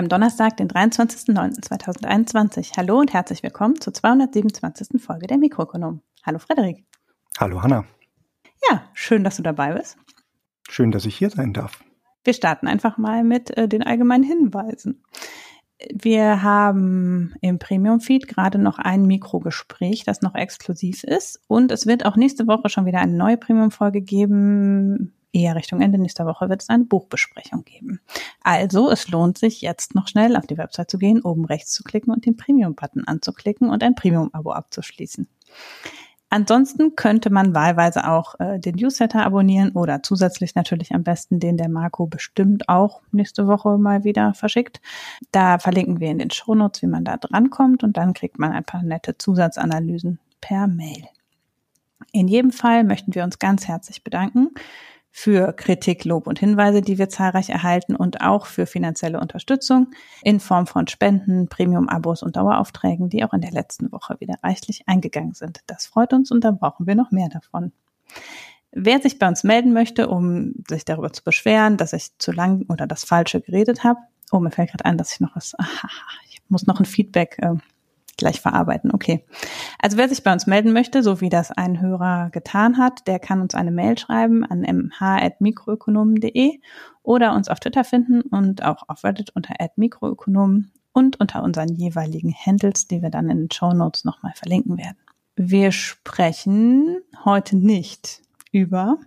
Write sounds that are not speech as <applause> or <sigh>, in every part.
Haben Donnerstag, den 23.09.2021. Hallo und herzlich willkommen zur 227. Folge der Mikroökonom. Hallo Frederik. Hallo Hanna. Ja, schön, dass du dabei bist. Schön, dass ich hier sein darf. Wir starten einfach mal mit äh, den allgemeinen Hinweisen. Wir haben im Premium-Feed gerade noch ein Mikrogespräch, das noch exklusiv ist. Und es wird auch nächste Woche schon wieder eine neue Premium-Folge geben eher Richtung Ende nächster Woche wird es eine Buchbesprechung geben. Also, es lohnt sich jetzt noch schnell auf die Website zu gehen, oben rechts zu klicken und den Premium-Button anzuklicken und ein Premium-Abo abzuschließen. Ansonsten könnte man wahlweise auch äh, den Newsletter abonnieren oder zusätzlich natürlich am besten den der Marco bestimmt auch nächste Woche mal wieder verschickt. Da verlinken wir in den Shownotes, wie man da drankommt und dann kriegt man ein paar nette Zusatzanalysen per Mail. In jedem Fall möchten wir uns ganz herzlich bedanken für Kritik, Lob und Hinweise, die wir zahlreich erhalten und auch für finanzielle Unterstützung in Form von Spenden, Premium-Abos und Daueraufträgen, die auch in der letzten Woche wieder reichlich eingegangen sind. Das freut uns und da brauchen wir noch mehr davon. Wer sich bei uns melden möchte, um sich darüber zu beschweren, dass ich zu lang oder das Falsche geredet habe, oh, mir fällt gerade ein, dass ich noch was, aha, <laughs> ich muss noch ein Feedback äh, gleich verarbeiten. Okay. Also wer sich bei uns melden möchte, so wie das ein Hörer getan hat, der kann uns eine Mail schreiben an mh.mikroökonomen.de oder uns auf Twitter finden und auch auf Reddit unter @mikroökonomen und unter unseren jeweiligen Handles, die wir dann in den Show Notes nochmal verlinken werden. Wir sprechen heute nicht über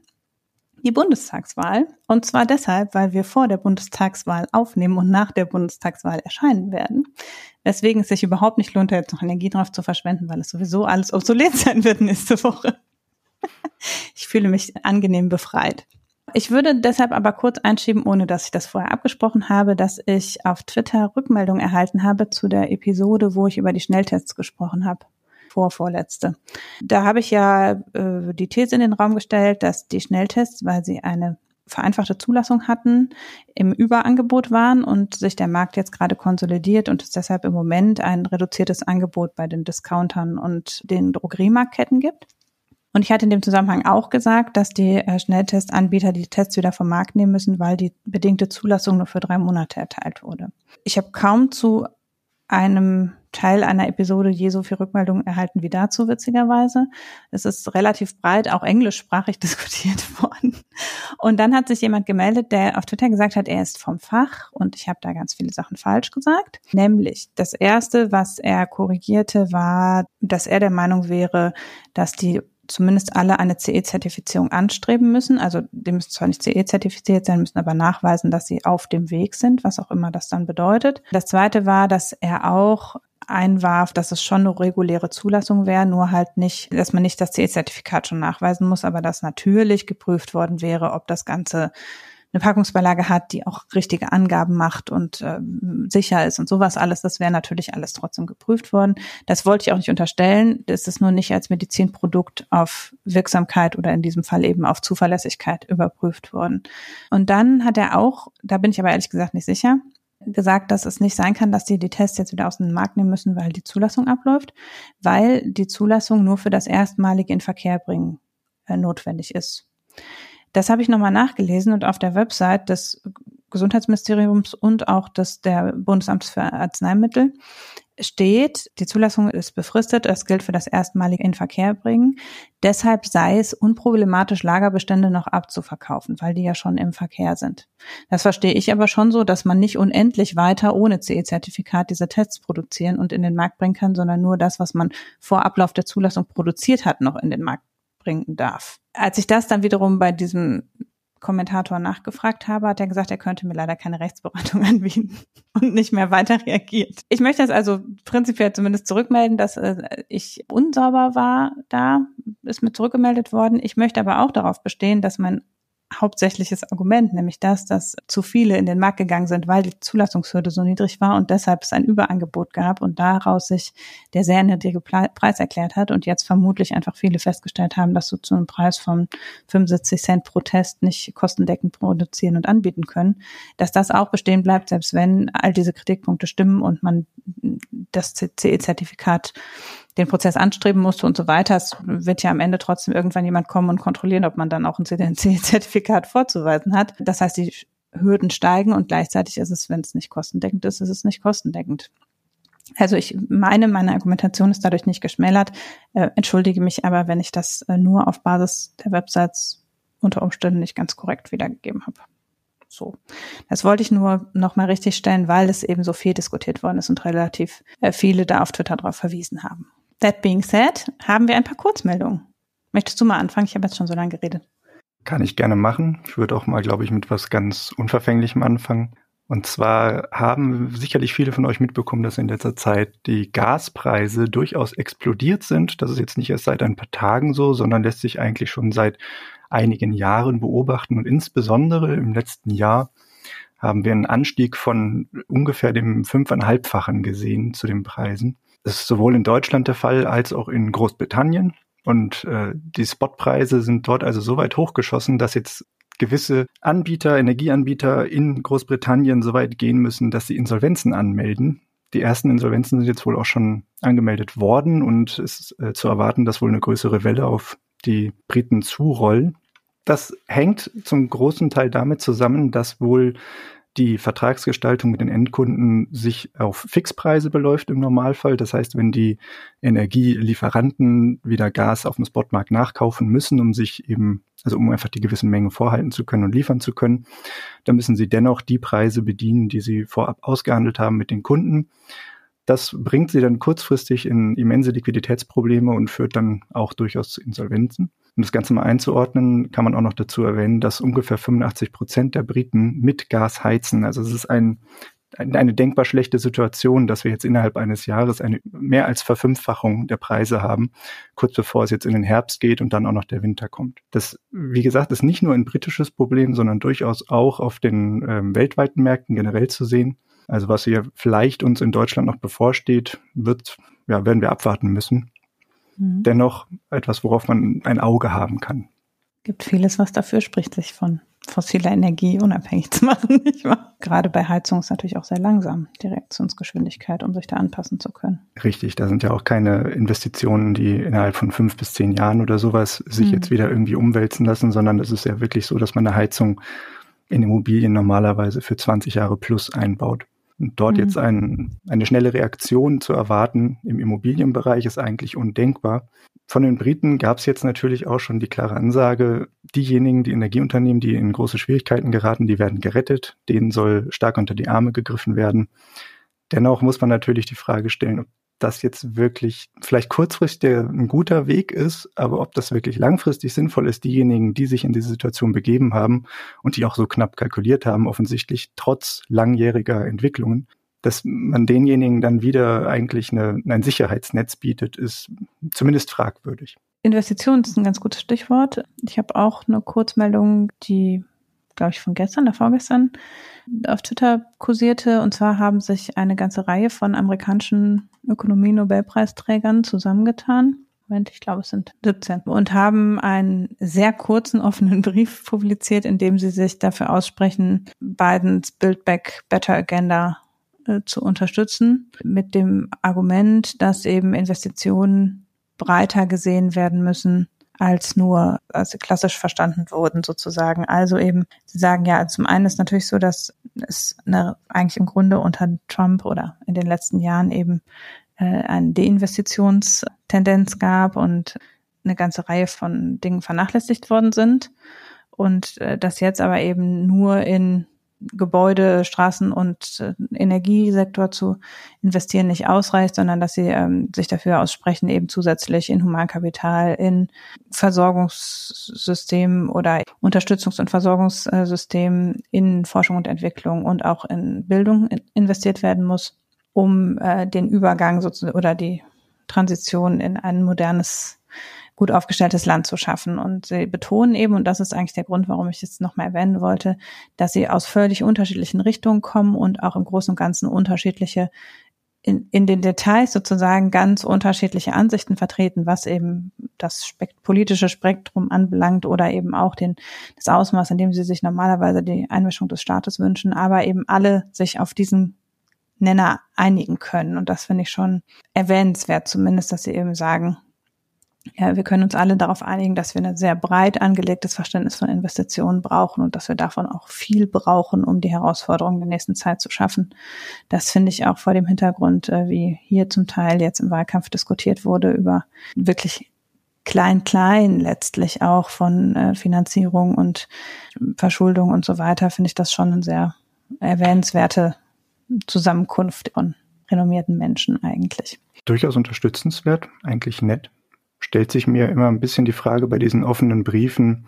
die Bundestagswahl. Und zwar deshalb, weil wir vor der Bundestagswahl aufnehmen und nach der Bundestagswahl erscheinen werden. Weswegen es sich überhaupt nicht lohnt, jetzt noch Energie drauf zu verschwenden, weil es sowieso alles obsolet <laughs> sein wird nächste Woche. ich fühle mich angenehm befreit. Ich würde deshalb aber kurz einschieben, ohne dass ich das vorher abgesprochen habe, dass ich auf Twitter Rückmeldung erhalten habe zu der Episode, wo ich über die Schnelltests gesprochen habe vorvorletzte. Da habe ich ja äh, die These in den Raum gestellt, dass die Schnelltests, weil sie eine vereinfachte Zulassung hatten, im Überangebot waren und sich der Markt jetzt gerade konsolidiert und es deshalb im Moment ein reduziertes Angebot bei den Discountern und den Drogeriemarktketten gibt. Und ich hatte in dem Zusammenhang auch gesagt, dass die äh, Schnelltestanbieter die Tests wieder vom Markt nehmen müssen, weil die bedingte Zulassung nur für drei Monate erteilt wurde. Ich habe kaum zu einem Teil einer Episode je so viel Rückmeldungen erhalten wie dazu, witzigerweise. Es ist relativ breit, auch englischsprachig <laughs> diskutiert worden. Und dann hat sich jemand gemeldet, der auf Twitter gesagt hat, er ist vom Fach und ich habe da ganz viele Sachen falsch gesagt. Nämlich, das Erste, was er korrigierte, war, dass er der Meinung wäre, dass die zumindest alle eine CE-Zertifizierung anstreben müssen. Also die müssen zwar nicht CE-zertifiziert sein, müssen aber nachweisen, dass sie auf dem Weg sind, was auch immer das dann bedeutet. Das zweite war, dass er auch einwarf, dass es schon eine reguläre Zulassung wäre, nur halt nicht, dass man nicht das CE-Zertifikat schon nachweisen muss, aber dass natürlich geprüft worden wäre, ob das Ganze eine Packungsbeilage hat, die auch richtige Angaben macht und äh, sicher ist und sowas alles, das wäre natürlich alles trotzdem geprüft worden. Das wollte ich auch nicht unterstellen. Das ist nur nicht als Medizinprodukt auf Wirksamkeit oder in diesem Fall eben auf Zuverlässigkeit überprüft worden. Und dann hat er auch, da bin ich aber ehrlich gesagt nicht sicher, gesagt, dass es nicht sein kann, dass die die Tests jetzt wieder aus dem Markt nehmen müssen, weil die Zulassung abläuft, weil die Zulassung nur für das erstmalige in Verkehr bringen äh, notwendig ist. Das habe ich nochmal nachgelesen und auf der Website des Gesundheitsministeriums und auch des der Bundesamts für Arzneimittel steht, die Zulassung ist befristet, das gilt für das erstmalige in Verkehr bringen. Deshalb sei es unproblematisch, Lagerbestände noch abzuverkaufen, weil die ja schon im Verkehr sind. Das verstehe ich aber schon so, dass man nicht unendlich weiter ohne CE-Zertifikat diese Tests produzieren und in den Markt bringen kann, sondern nur das, was man vor Ablauf der Zulassung produziert hat, noch in den Markt bringen darf. Als ich das dann wiederum bei diesem Kommentator nachgefragt habe, hat er gesagt, er könnte mir leider keine Rechtsberatung <laughs> anbieten und nicht mehr weiter reagiert. Ich möchte das also prinzipiell zumindest zurückmelden, dass äh, ich unsauber war da, ist mir zurückgemeldet worden. Ich möchte aber auch darauf bestehen, dass mein hauptsächliches Argument, nämlich das, dass zu viele in den Markt gegangen sind, weil die Zulassungshürde so niedrig war und deshalb es ein Überangebot gab und daraus sich der sehr niedrige Preis erklärt hat und jetzt vermutlich einfach viele festgestellt haben, dass so zu einem Preis von 75 Cent pro Test nicht kostendeckend produzieren und anbieten können, dass das auch bestehen bleibt, selbst wenn all diese Kritikpunkte stimmen und man das CE-Zertifikat den Prozess anstreben musste und so weiter. Es wird ja am Ende trotzdem irgendwann jemand kommen und kontrollieren, ob man dann auch ein CDNC-Zertifikat <laughs> vorzuweisen hat. Das heißt, die Hürden steigen und gleichzeitig ist es, wenn es nicht kostendeckend ist, ist es nicht kostendeckend. Also ich meine, meine Argumentation ist dadurch nicht geschmälert, äh, entschuldige mich aber, wenn ich das äh, nur auf Basis der Websites unter Umständen nicht ganz korrekt wiedergegeben habe. So. Das wollte ich nur nochmal richtig stellen, weil es eben so viel diskutiert worden ist und relativ äh, viele da auf Twitter darauf verwiesen haben. That being said, haben wir ein paar Kurzmeldungen. Möchtest du mal anfangen? Ich habe jetzt schon so lange geredet. Kann ich gerne machen. Ich würde auch mal, glaube ich, mit was ganz Unverfänglichem anfangen. Und zwar haben sicherlich viele von euch mitbekommen, dass in letzter Zeit die Gaspreise durchaus explodiert sind. Das ist jetzt nicht erst seit ein paar Tagen so, sondern lässt sich eigentlich schon seit einigen Jahren beobachten. Und insbesondere im letzten Jahr haben wir einen Anstieg von ungefähr dem fünfeinhalbfachen gesehen zu den Preisen. Das ist sowohl in Deutschland der Fall als auch in Großbritannien. Und äh, die Spotpreise sind dort also so weit hochgeschossen, dass jetzt gewisse Anbieter, Energieanbieter in Großbritannien so weit gehen müssen, dass sie Insolvenzen anmelden. Die ersten Insolvenzen sind jetzt wohl auch schon angemeldet worden und es ist äh, zu erwarten, dass wohl eine größere Welle auf die Briten zurollen. Das hängt zum großen Teil damit zusammen, dass wohl die Vertragsgestaltung mit den Endkunden sich auf Fixpreise beläuft im Normalfall. Das heißt, wenn die Energielieferanten wieder Gas auf dem Spotmarkt nachkaufen müssen, um sich eben, also um einfach die gewissen Mengen vorhalten zu können und liefern zu können, dann müssen sie dennoch die Preise bedienen, die sie vorab ausgehandelt haben mit den Kunden. Das bringt sie dann kurzfristig in immense Liquiditätsprobleme und führt dann auch durchaus zu Insolvenzen. Um das Ganze mal einzuordnen, kann man auch noch dazu erwähnen, dass ungefähr 85 Prozent der Briten mit Gas heizen. Also es ist ein, eine denkbar schlechte Situation, dass wir jetzt innerhalb eines Jahres eine mehr als Verfünffachung der Preise haben, kurz bevor es jetzt in den Herbst geht und dann auch noch der Winter kommt. Das, wie gesagt, ist nicht nur ein britisches Problem, sondern durchaus auch auf den ähm, weltweiten Märkten generell zu sehen. Also was hier vielleicht uns in Deutschland noch bevorsteht, wird, ja, werden wir abwarten müssen. Mhm. dennoch etwas, worauf man ein Auge haben kann. Gibt vieles, was dafür spricht, sich von fossiler Energie unabhängig zu machen, <laughs> nicht wahr? Gerade bei Heizung ist natürlich auch sehr langsam die Reaktionsgeschwindigkeit, um sich da anpassen zu können. Richtig, da sind ja auch keine Investitionen, die innerhalb von fünf bis zehn Jahren oder sowas sich mhm. jetzt wieder irgendwie umwälzen lassen, sondern es ist ja wirklich so, dass man eine Heizung in Immobilien normalerweise für 20 Jahre plus einbaut. Dort mhm. jetzt ein, eine schnelle Reaktion zu erwarten im Immobilienbereich ist eigentlich undenkbar. Von den Briten gab es jetzt natürlich auch schon die klare Ansage, diejenigen, die Energieunternehmen, die in große Schwierigkeiten geraten, die werden gerettet, denen soll stark unter die Arme gegriffen werden. Dennoch muss man natürlich die Frage stellen, ob das jetzt wirklich vielleicht kurzfristig ein guter Weg ist, aber ob das wirklich langfristig sinnvoll ist, diejenigen, die sich in diese Situation begeben haben und die auch so knapp kalkuliert haben, offensichtlich trotz langjähriger Entwicklungen, dass man denjenigen dann wieder eigentlich eine, ein Sicherheitsnetz bietet, ist zumindest fragwürdig. Investition ist ein ganz gutes Stichwort. Ich habe auch eine Kurzmeldung, die glaube ich, von gestern oder vorgestern auf Twitter kursierte. Und zwar haben sich eine ganze Reihe von amerikanischen Ökonomie-Nobelpreisträgern zusammengetan. Moment, ich glaube, es sind 17. Und haben einen sehr kurzen offenen <laughs> Brief publiziert, in dem sie sich dafür aussprechen, Bidens Build Back Better Agenda äh, zu unterstützen. Mit dem Argument, dass eben Investitionen breiter gesehen werden müssen als nur als klassisch verstanden wurden sozusagen. Also eben, Sie sagen ja, zum einen ist natürlich so, dass es eine, eigentlich im Grunde unter Trump oder in den letzten Jahren eben äh, eine Deinvestitionstendenz gab und eine ganze Reihe von Dingen vernachlässigt worden sind und äh, das jetzt aber eben nur in Gebäude, Straßen und äh, Energiesektor zu investieren nicht ausreicht, sondern dass sie ähm, sich dafür aussprechen, eben zusätzlich in Humankapital, in Versorgungssystemen oder Unterstützungs- und Versorgungssystemen, in Forschung und Entwicklung und auch in Bildung investiert werden muss, um äh, den Übergang sozusagen oder die Transition in ein modernes gut aufgestelltes Land zu schaffen. Und sie betonen eben, und das ist eigentlich der Grund, warum ich es nochmal erwähnen wollte, dass sie aus völlig unterschiedlichen Richtungen kommen und auch im Großen und Ganzen unterschiedliche in, in den Details sozusagen ganz unterschiedliche Ansichten vertreten, was eben das spekt politische Spektrum anbelangt oder eben auch den, das Ausmaß, in dem sie sich normalerweise die Einmischung des Staates wünschen, aber eben alle sich auf diesen Nenner einigen können. Und das finde ich schon erwähnenswert, zumindest, dass sie eben sagen, ja, wir können uns alle darauf einigen, dass wir ein sehr breit angelegtes Verständnis von Investitionen brauchen und dass wir davon auch viel brauchen, um die Herausforderungen der nächsten Zeit zu schaffen. Das finde ich auch vor dem Hintergrund, äh, wie hier zum Teil jetzt im Wahlkampf diskutiert wurde, über wirklich klein-klein letztlich auch von äh, Finanzierung und Verschuldung und so weiter, finde ich das schon eine sehr erwähnenswerte Zusammenkunft von renommierten Menschen eigentlich. Durchaus unterstützenswert, eigentlich nett stellt sich mir immer ein bisschen die Frage bei diesen offenen Briefen,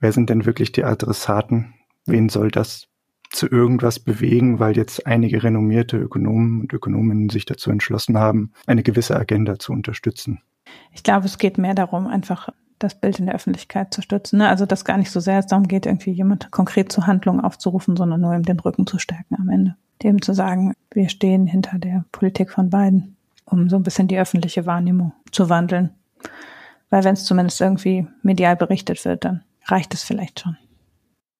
wer sind denn wirklich die Adressaten? Wen soll das zu irgendwas bewegen, weil jetzt einige renommierte Ökonomen und Ökonominnen sich dazu entschlossen haben, eine gewisse Agenda zu unterstützen? Ich glaube, es geht mehr darum, einfach das Bild in der Öffentlichkeit zu stützen. Ne? Also dass gar nicht so sehr es darum geht, irgendwie jemand konkret zur Handlung aufzurufen, sondern nur ihm den Rücken zu stärken am Ende. Dem zu sagen, wir stehen hinter der Politik von beiden, um so ein bisschen die öffentliche Wahrnehmung zu wandeln. Weil wenn es zumindest irgendwie medial berichtet wird, dann reicht es vielleicht schon.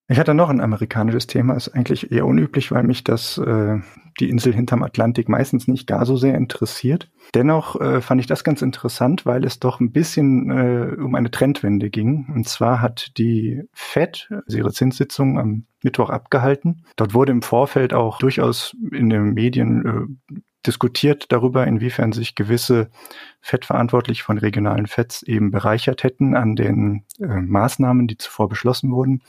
Ich hatte noch ein amerikanisches Thema, ist eigentlich eher unüblich, weil mich das äh, die Insel hinterm Atlantik meistens nicht gar so sehr interessiert. Dennoch äh, fand ich das ganz interessant, weil es doch ein bisschen äh, um eine Trendwende ging. Und zwar hat die Fed also ihre Zinssitzung am Mittwoch abgehalten. Dort wurde im Vorfeld auch durchaus in den Medien äh, diskutiert darüber, inwiefern sich gewisse Fettverantwortliche von regionalen Fetts eben bereichert hätten an den äh, Maßnahmen, die zuvor beschlossen wurden.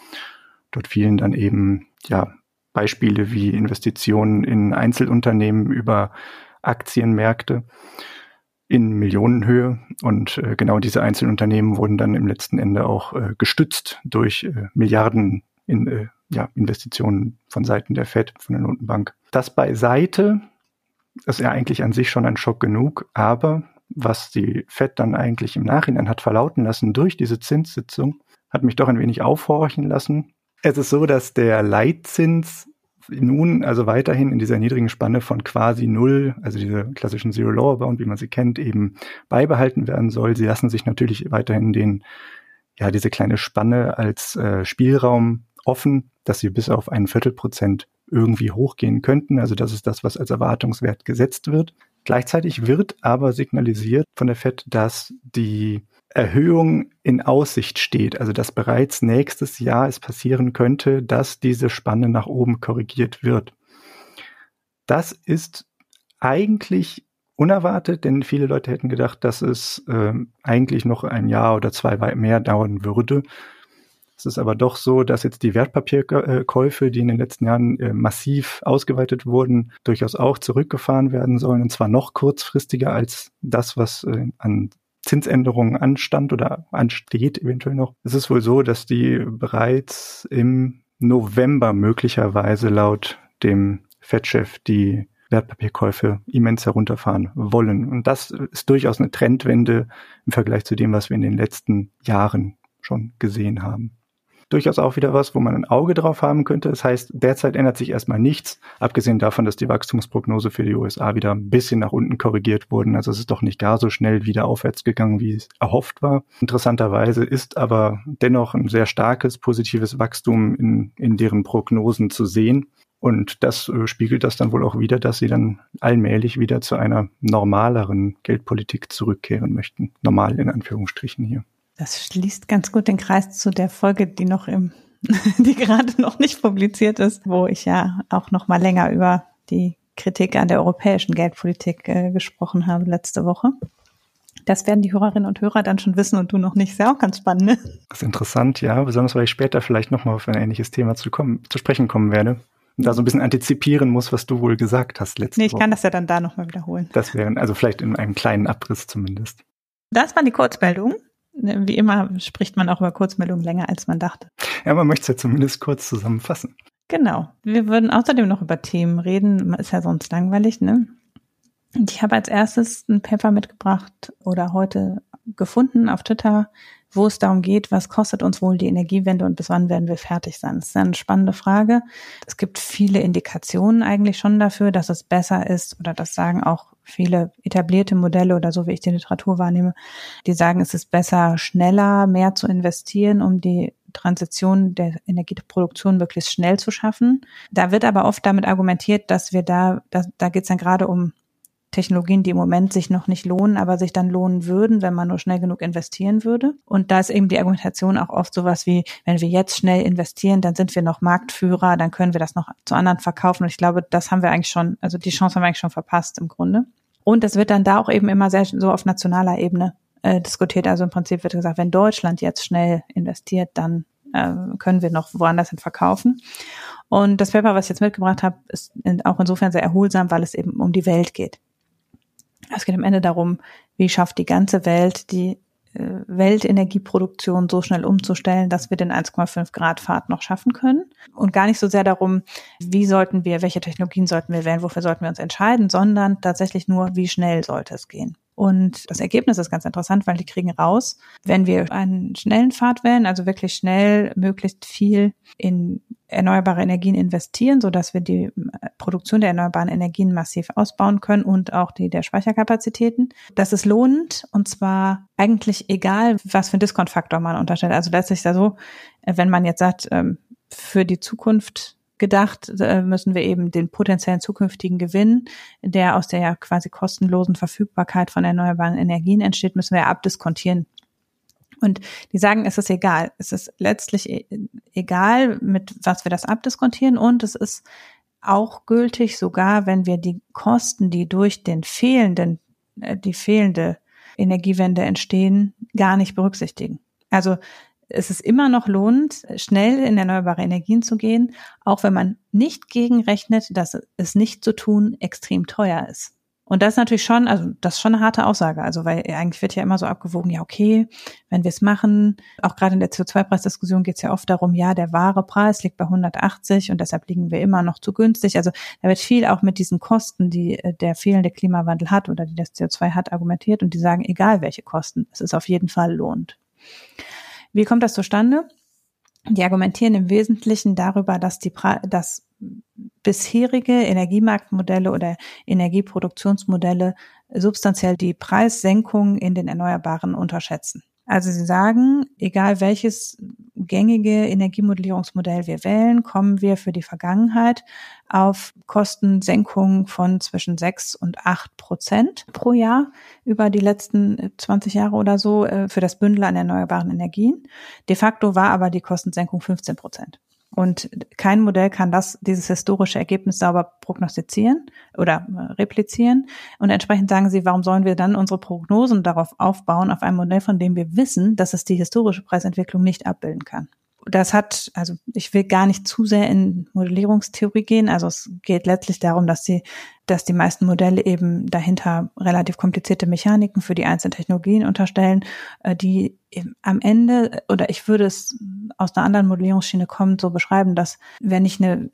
Dort fielen dann eben ja Beispiele wie Investitionen in Einzelunternehmen über Aktienmärkte in Millionenhöhe und äh, genau diese Einzelunternehmen wurden dann im letzten Ende auch äh, gestützt durch äh, Milliarden in äh, ja, Investitionen von Seiten der Fed, von der Notenbank. Das beiseite ist ja eigentlich an sich schon ein Schock genug, aber was die Fed dann eigentlich im Nachhinein hat verlauten lassen durch diese Zinssitzung, hat mich doch ein wenig aufhorchen lassen. Es ist so, dass der Leitzins nun also weiterhin in dieser niedrigen Spanne von quasi null, also diese klassischen Zero Lower Bound, wie man sie kennt, eben beibehalten werden soll. Sie lassen sich natürlich weiterhin den, ja, diese kleine Spanne als äh, Spielraum offen, dass sie bis auf ein Viertelprozent irgendwie hochgehen könnten. Also das ist das, was als Erwartungswert gesetzt wird. Gleichzeitig wird aber signalisiert von der FED, dass die Erhöhung in Aussicht steht, also dass bereits nächstes Jahr es passieren könnte, dass diese Spanne nach oben korrigiert wird. Das ist eigentlich unerwartet, denn viele Leute hätten gedacht, dass es äh, eigentlich noch ein Jahr oder zwei mehr dauern würde. Es ist aber doch so, dass jetzt die Wertpapierkäufe, die in den letzten Jahren äh, massiv ausgeweitet wurden, durchaus auch zurückgefahren werden sollen, und zwar noch kurzfristiger als das, was äh, an Zinsänderungen anstand oder ansteht eventuell noch. Es ist wohl so, dass die bereits im November möglicherweise laut dem Fed-Chef die Wertpapierkäufe immens herunterfahren wollen. Und das ist durchaus eine Trendwende im Vergleich zu dem, was wir in den letzten Jahren schon gesehen haben durchaus auch wieder was, wo man ein Auge drauf haben könnte. Das heißt, derzeit ändert sich erstmal nichts, abgesehen davon, dass die Wachstumsprognose für die USA wieder ein bisschen nach unten korrigiert wurden. Also es ist doch nicht gar so schnell wieder aufwärts gegangen, wie es erhofft war. Interessanterweise ist aber dennoch ein sehr starkes positives Wachstum in, in deren Prognosen zu sehen. Und das äh, spiegelt das dann wohl auch wieder, dass sie dann allmählich wieder zu einer normaleren Geldpolitik zurückkehren möchten. Normal in Anführungsstrichen hier. Das schließt ganz gut den Kreis zu der Folge, die noch im, <laughs> die gerade noch nicht publiziert ist, wo ich ja auch noch mal länger über die Kritik an der europäischen Geldpolitik äh, gesprochen habe letzte Woche. Das werden die Hörerinnen und Hörer dann schon wissen und du noch nicht. Ist ja auch ganz spannend, ne? Das ist interessant, ja. Besonders, weil ich später vielleicht nochmal auf ein ähnliches Thema zu, kommen, zu sprechen kommen werde. Und da so ein bisschen antizipieren muss, was du wohl gesagt hast letzte Woche. Nee, ich Woche. kann das ja dann da nochmal wiederholen. Das wäre, also vielleicht in einem kleinen Abriss zumindest. Das waren die Kurzmeldungen. Ne, wie immer spricht man auch über Kurzmeldungen länger, als man dachte. Ja, man möchte es ja zumindest kurz zusammenfassen. Genau. Wir würden außerdem noch über Themen reden. Ist ja sonst langweilig, ne? Und ich habe als erstes ein Paper mitgebracht oder heute gefunden auf Twitter, wo es darum geht, was kostet uns wohl die Energiewende und bis wann werden wir fertig sein? Das ist eine spannende Frage. Es gibt viele Indikationen eigentlich schon dafür, dass es besser ist oder das sagen auch viele etablierte Modelle oder so, wie ich die Literatur wahrnehme, die sagen, es ist besser, schneller mehr zu investieren, um die Transition der Energieproduktion möglichst schnell zu schaffen. Da wird aber oft damit argumentiert, dass wir da, da, da geht es dann gerade um Technologien, die im Moment sich noch nicht lohnen, aber sich dann lohnen würden, wenn man nur schnell genug investieren würde. Und da ist eben die Argumentation auch oft sowas wie, wenn wir jetzt schnell investieren, dann sind wir noch Marktführer, dann können wir das noch zu anderen verkaufen. Und ich glaube, das haben wir eigentlich schon, also die Chance haben wir eigentlich schon verpasst im Grunde. Und es wird dann da auch eben immer sehr so auf nationaler Ebene äh, diskutiert. Also im Prinzip wird gesagt, wenn Deutschland jetzt schnell investiert, dann äh, können wir noch woanders hin verkaufen. Und das Paper, was ich jetzt mitgebracht habe, ist auch insofern sehr erholsam, weil es eben um die Welt geht. Es geht am Ende darum, wie schafft die ganze Welt die äh, Weltenergieproduktion so schnell umzustellen, dass wir den 1,5 Grad Pfad noch schaffen können. Und gar nicht so sehr darum, wie sollten wir, welche Technologien sollten wir wählen, wofür sollten wir uns entscheiden, sondern tatsächlich nur, wie schnell sollte es gehen. Und das Ergebnis ist ganz interessant, weil die kriegen raus, wenn wir einen schnellen Pfad wählen, also wirklich schnell möglichst viel in erneuerbare Energien investieren, so dass wir die äh, Produktion der erneuerbaren Energien massiv ausbauen können und auch die der Speicherkapazitäten. Das ist lohnend und zwar eigentlich egal, was für einen Diskontfaktor man unterstellt. Also letztlich ist ja so, äh, wenn man jetzt sagt, ähm, für die Zukunft gedacht, äh, müssen wir eben den potenziellen zukünftigen Gewinn, der aus der ja quasi kostenlosen Verfügbarkeit von erneuerbaren Energien entsteht, müssen wir abdiskontieren. Und die sagen, es ist egal. Es ist letztlich e-, egal, mit was wir das abdiskontieren. Und es ist auch gültig, sogar wenn wir die Kosten, die durch den fehlenden, äh, die fehlende Energiewende entstehen, gar nicht berücksichtigen. Also es ist immer noch lohnend, schnell in erneuerbare Energien zu gehen, auch wenn man nicht gegenrechnet, dass es nicht zu tun extrem teuer ist. Und das ist natürlich schon, also das ist schon eine harte Aussage. Also weil eigentlich wird ja immer so abgewogen, ja okay, wenn wir es machen, auch gerade in der CO2-Preisdiskussion geht es ja oft darum, ja, der wahre Preis liegt bei 180 und deshalb liegen wir immer noch zu günstig. Also da wird viel auch mit diesen Kosten, die äh, der fehlende Klimawandel hat oder die das CO2 hat, argumentiert und die sagen, egal welche Kosten, es ist auf jeden Fall lohnt. Wie kommt das zustande? Die argumentieren im Wesentlichen darüber, dass die, dass bisherige Energiemarktmodelle oder Energieproduktionsmodelle substanziell die Preissenkung in den Erneuerbaren unterschätzen. Also sie sagen, egal welches gängige Energiemodellierungsmodell wir wählen, kommen wir für die Vergangenheit auf Kostensenkungen von zwischen sechs und acht Prozent pro Jahr über die letzten 20 Jahre oder so äh, für das Bündel an erneuerbaren Energien. De facto war aber die Kostensenkung 15 Prozent. Und kein Modell kann das, dieses historische Ergebnis sauber prognostizieren oder äh, replizieren. Und entsprechend sagen sie, warum sollen wir dann unsere Prognosen darauf aufbauen, auf einem Modell, von dem wir wissen, dass es die historische Preisentwicklung nicht abbilden kann. Das hat, also ich will gar nicht zu sehr in Modellierungstheorie gehen. Also es geht letztlich darum, dass die dass die meisten Modelle eben dahinter relativ komplizierte Mechaniken für die einzelnen Technologien unterstellen, äh, die am Ende, oder ich würde es aus einer anderen Modellierungsschiene kommen, so beschreiben, dass wenn ich eine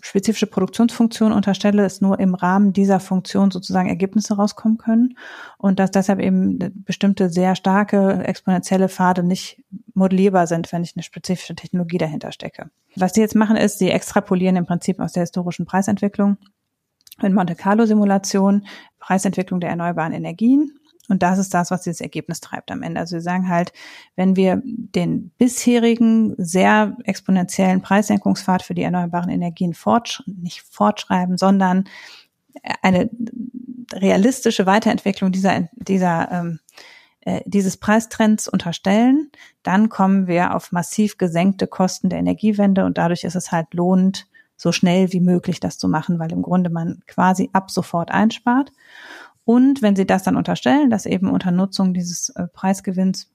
spezifische Produktionsfunktion unterstelle, es nur im Rahmen dieser Funktion sozusagen Ergebnisse rauskommen können und dass deshalb eben bestimmte sehr starke exponentielle Pfade nicht modellierbar sind, wenn ich eine spezifische Technologie dahinter stecke. Was die jetzt machen, ist, sie extrapolieren im Prinzip aus der historischen Preisentwicklung in Monte Carlo Simulation Preisentwicklung der erneuerbaren Energien. Und das ist das, was dieses Ergebnis treibt am Ende. Also wir sagen halt, wenn wir den bisherigen sehr exponentiellen Preissenkungspfad für die erneuerbaren Energien fortsch nicht fortschreiben, sondern eine realistische Weiterentwicklung dieser, dieser ähm, äh, dieses Preistrends unterstellen, dann kommen wir auf massiv gesenkte Kosten der Energiewende und dadurch ist es halt lohnend, so schnell wie möglich das zu machen, weil im Grunde man quasi ab sofort einspart. Und wenn Sie das dann unterstellen, dass eben unter Nutzung dieses äh, Preisgewinns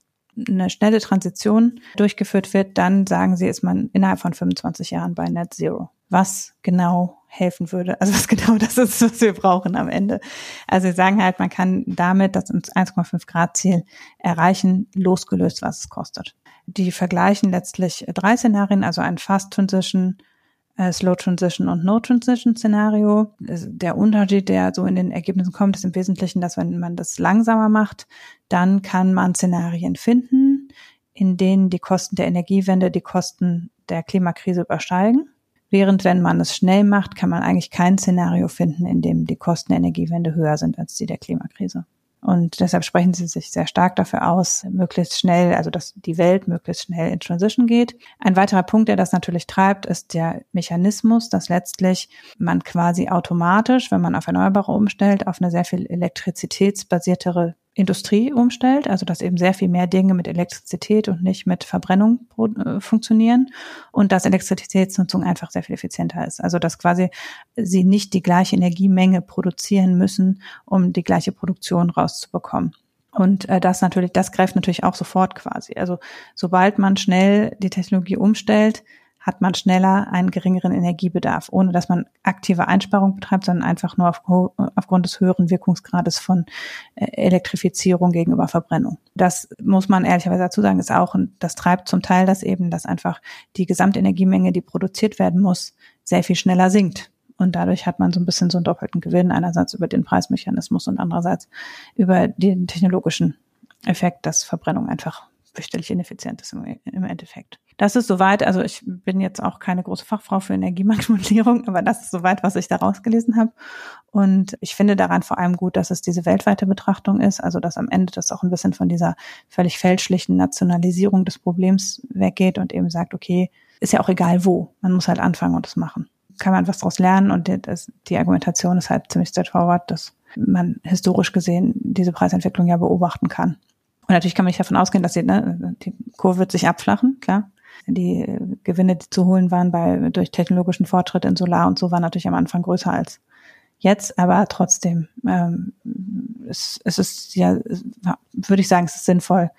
eine schnelle Transition durchgeführt wird, dann sagen Sie, ist man innerhalb von 25 Jahren bei Net Zero. Was genau helfen würde, also was genau <laughs> das ist, was wir brauchen am Ende. Also Sie sagen halt, man kann damit das 1,5 Grad Ziel erreichen, losgelöst, was es kostet. Die vergleichen letztlich drei Szenarien, also ein Fast Transition, Slow Transition und No Transition Szenario. Der Unterschied, der so in den Ergebnissen kommt, ist im Wesentlichen, dass wenn man das langsamer macht, dann kann man Szenarien finden, in denen die Kosten der Energiewende die Kosten der Klimakrise übersteigen. Während wenn man es schnell macht, kann man eigentlich kein Szenario finden, in dem die Kosten der Energiewende höher sind als die der Klimakrise. Und deshalb sprechen sie sich sehr stark dafür aus, möglichst schnell, also dass die Welt möglichst schnell in Transition geht. Ein weiterer Punkt, der das natürlich treibt, ist der Mechanismus, dass letztlich man quasi automatisch, wenn man auf Erneuerbare umstellt, auf eine sehr viel elektrizitätsbasiertere Industrie umstellt, also dass eben sehr viel mehr Dinge mit Elektrizität und nicht mit Verbrennung äh, funktionieren und dass Elektrizitätsnutzung einfach sehr viel effizienter ist. Also dass quasi sie nicht die gleiche Energiemenge produzieren müssen, um die gleiche Produktion rauszubekommen. Und äh, das natürlich, das greift natürlich auch sofort quasi. Also sobald man schnell die Technologie umstellt, hat man schneller einen geringeren Energiebedarf, ohne dass man aktive Einsparung betreibt, sondern einfach nur auf, aufgrund des höheren Wirkungsgrades von äh, Elektrifizierung gegenüber Verbrennung. Das muss man ehrlicherweise dazu sagen, ist auch, und das treibt zum Teil das eben, dass einfach die Gesamtenergiemenge, die produziert werden muss, sehr viel schneller sinkt. Und dadurch hat man so ein bisschen so einen doppelten Gewinn, einerseits über den Preismechanismus und andererseits über den technologischen Effekt, dass Verbrennung einfach fürchterlich ineffizient ist im, Endeffekt. Das ist soweit, also ich bin jetzt auch keine große Fachfrau für Energiemanipulierung, aber das ist soweit, was ich da rausgelesen habe. Und ich finde daran vor allem gut, dass es diese weltweite Betrachtung ist, also dass am Ende das auch ein bisschen von dieser völlig fälschlichen Nationalisierung des Problems weggeht und eben sagt, okay, ist ja auch egal wo, man muss halt anfangen und das machen. Kann man was daraus lernen und die, das, die Argumentation ist halt ziemlich straightforward, dass man historisch gesehen diese Preisentwicklung ja beobachten kann. Und natürlich kann man nicht davon ausgehen, dass die, ne, die Kurve wird sich abflachen, klar. Die Gewinne, die zu holen waren bei durch technologischen Fortschritt in Solar und so, waren natürlich am Anfang größer als jetzt, aber trotzdem, ähm, es, es ist ja, würde ich sagen, es ist sinnvoll,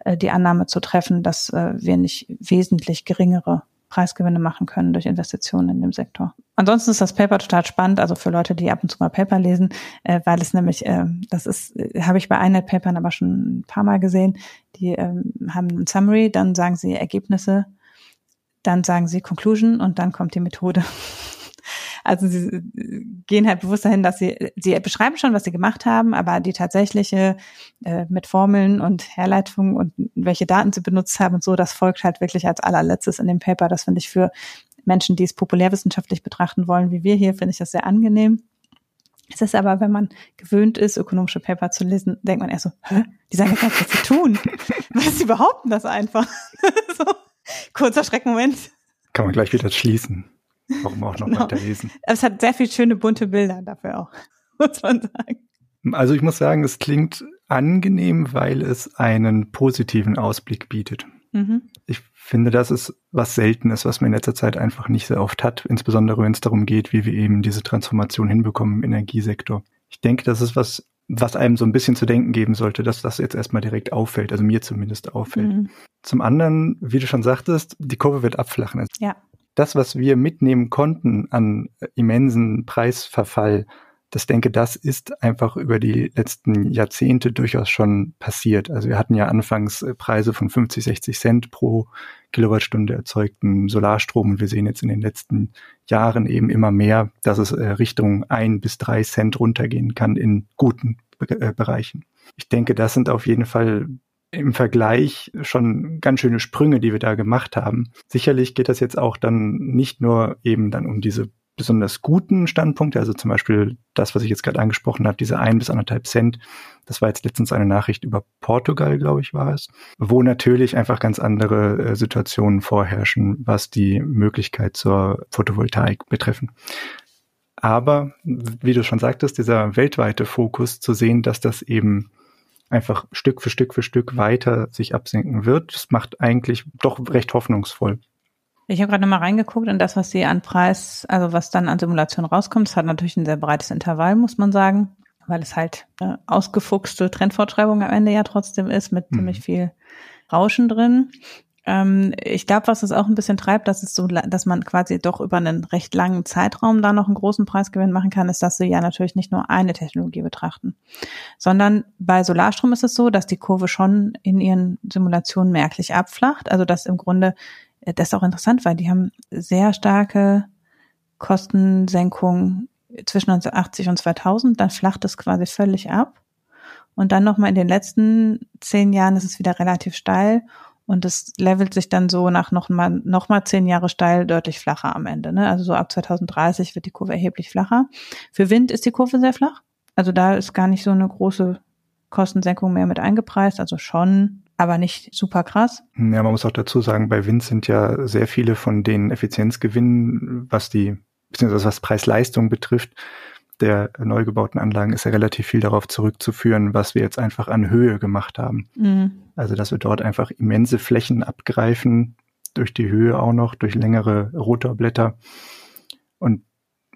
äh, die Annahme zu treffen, dass äh, wir nicht wesentlich geringere Preisgewinne machen können durch Investitionen in dem Sektor. Ansonsten ist das Paper total spannend, also für Leute, die ab und zu mal Paper lesen, äh, weil es nämlich, äh, das ist, äh, habe ich bei iNet Papern aber schon ein paar Mal gesehen, die äh, haben ein Summary, dann sagen sie Ergebnisse, dann sagen sie Conclusion und dann kommt die Methode. Also sie gehen halt bewusst dahin, dass sie, sie beschreiben schon, was sie gemacht haben, aber die tatsächliche äh, mit Formeln und Herleitungen und welche Daten sie benutzt haben und so, das folgt halt wirklich als allerletztes in dem Paper. Das finde ich für Menschen, die es populärwissenschaftlich betrachten wollen, wie wir hier, finde ich das sehr angenehm. Es ist aber, wenn man gewöhnt ist, ökonomische Paper zu lesen, denkt man erst so, Hä? die sagen ja gar nichts zu tun. Was, sie <laughs> behaupten das einfach. <laughs> so, kurzer Schreckmoment. Kann man gleich wieder schließen. Warum auch noch genau. weiterlesen? Es hat sehr viele schöne bunte Bilder dafür auch, <laughs> muss man sagen. Also ich muss sagen, es klingt angenehm, weil es einen positiven Ausblick bietet. Mhm. Ich finde, das ist was Seltenes, was man in letzter Zeit einfach nicht sehr oft hat, insbesondere wenn es darum geht, wie wir eben diese Transformation hinbekommen im Energiesektor. Ich denke, das ist was, was einem so ein bisschen zu denken geben sollte, dass das jetzt erstmal direkt auffällt, also mir zumindest auffällt. Mhm. Zum anderen, wie du schon sagtest, die Kurve wird abflachen. Ja das, was wir mitnehmen konnten an immensen Preisverfall, das denke, das ist einfach über die letzten Jahrzehnte durchaus schon passiert. Also wir hatten ja anfangs äh, Preise von 50, 60 Cent pro Kilowattstunde erzeugten Solarstrom und wir sehen jetzt in den letzten Jahren eben immer mehr, dass es äh, Richtung ein bis drei Cent runtergehen kann in guten äh, Bereichen. Ich denke, das sind auf jeden Fall im Vergleich schon ganz schöne Sprünge, die wir da gemacht haben. Sicherlich geht das jetzt auch dann nicht nur eben dann um diese besonders guten Standpunkte, also zum Beispiel das, was ich jetzt gerade angesprochen habe, diese ein bis anderthalb Cent. Das war jetzt letztens eine Nachricht über Portugal, glaube ich, war es, wo natürlich einfach ganz andere äh, Situationen vorherrschen, was die Möglichkeit zur Photovoltaik betreffen. Aber, wie du schon sagtest, dieser weltweite Fokus zu sehen, dass das eben einfach Stück für Stück für Stück weiter sich absenken wird. Das macht eigentlich doch recht hoffnungsvoll. Ich habe gerade nochmal reingeguckt in das, was sie an Preis, also was dann an Simulation rauskommt. Es hat natürlich ein sehr breites Intervall, muss man sagen, weil es halt eine ausgefuchste Trendfortschreibung am Ende ja trotzdem ist, mit mhm. ziemlich viel Rauschen drin. Ähm, ich glaube, was es auch ein bisschen treibt, dass es so, dass man quasi doch über einen recht langen Zeitraum da noch einen großen Preisgewinn machen kann, ist, dass sie ja natürlich nicht nur eine Technologie betrachten, sondern bei Solarstrom ist es so, dass die Kurve schon in ihren Simulationen merklich abflacht. Also das im Grunde, äh, das ist auch interessant, weil die haben sehr starke Kostensenkungen zwischen 1980 und 2000, dann flacht es quasi völlig ab. Und dann nochmal in den letzten zehn Jahren ist es wieder relativ steil und es levelt sich dann so nach noch mal, noch mal zehn Jahre steil deutlich flacher am Ende. Ne? Also so ab 2030 wird die Kurve erheblich flacher. Für Wind ist die Kurve sehr flach. Also da ist gar nicht so eine große Kostensenkung mehr mit eingepreist, also schon, aber nicht super krass. Ja, man muss auch dazu sagen, bei Wind sind ja sehr viele von den Effizienzgewinnen, was die, beziehungsweise was Preis-Leistung betrifft, der neu gebauten Anlagen ist ja relativ viel darauf zurückzuführen, was wir jetzt einfach an Höhe gemacht haben. Mhm. Also, dass wir dort einfach immense Flächen abgreifen, durch die Höhe auch noch, durch längere Rotorblätter. Und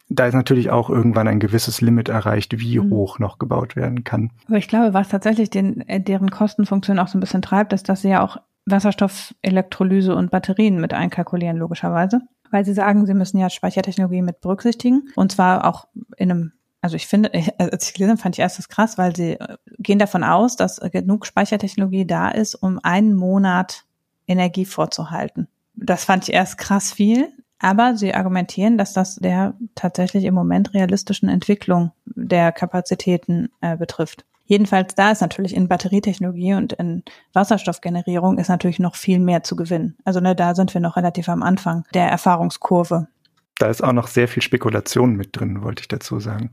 da ist natürlich auch irgendwann ein gewisses Limit erreicht, wie mhm. hoch noch gebaut werden kann. Aber ich glaube, was tatsächlich den, äh, deren Kostenfunktion auch so ein bisschen treibt, ist, dass sie ja auch Wasserstoff, Elektrolyse und Batterien mit einkalkulieren, logischerweise. Weil sie sagen, sie müssen ja Speichertechnologie mit berücksichtigen. Und zwar auch in einem, also ich finde, <laughs> als ich gelesen fand ich erst das krass, weil sie äh, gehen davon aus, dass genug Speichertechnologie da ist, um einen Monat Energie vorzuhalten. Das fand ich erst krass viel. Aber sie argumentieren, dass das der tatsächlich im Moment realistischen Entwicklung der Kapazitäten äh, betrifft. Jedenfalls da ist natürlich in Batterietechnologie und in Wasserstoffgenerierung ist natürlich noch viel mehr zu gewinnen. Also ne, da sind wir noch relativ am Anfang der Erfahrungskurve. Da ist auch noch sehr viel Spekulation mit drin, wollte ich dazu sagen.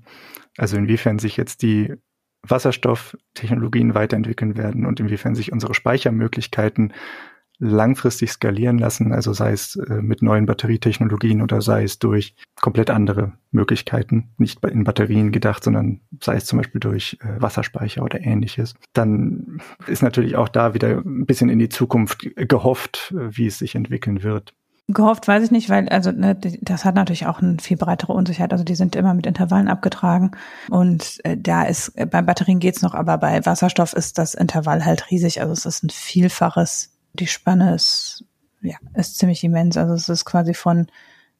Also inwiefern sich jetzt die Wasserstofftechnologien weiterentwickeln werden und inwiefern sich unsere Speichermöglichkeiten langfristig skalieren lassen, also sei es äh, mit neuen Batterietechnologien oder sei es durch komplett andere Möglichkeiten, nicht in Batterien gedacht, sondern sei es zum Beispiel durch äh, Wasserspeicher oder ähnliches, dann ist natürlich auch da wieder ein bisschen in die Zukunft gehofft, äh, wie es sich entwickeln wird. Gehofft weiß ich nicht, weil also ne, das hat natürlich auch eine viel breitere Unsicherheit. Also die sind immer mit Intervallen abgetragen und äh, da ist äh, bei Batterien geht's noch, aber bei Wasserstoff ist das Intervall halt riesig. Also es ist ein Vielfaches die Spanne ist, ja, ist ziemlich immens. Also es ist quasi von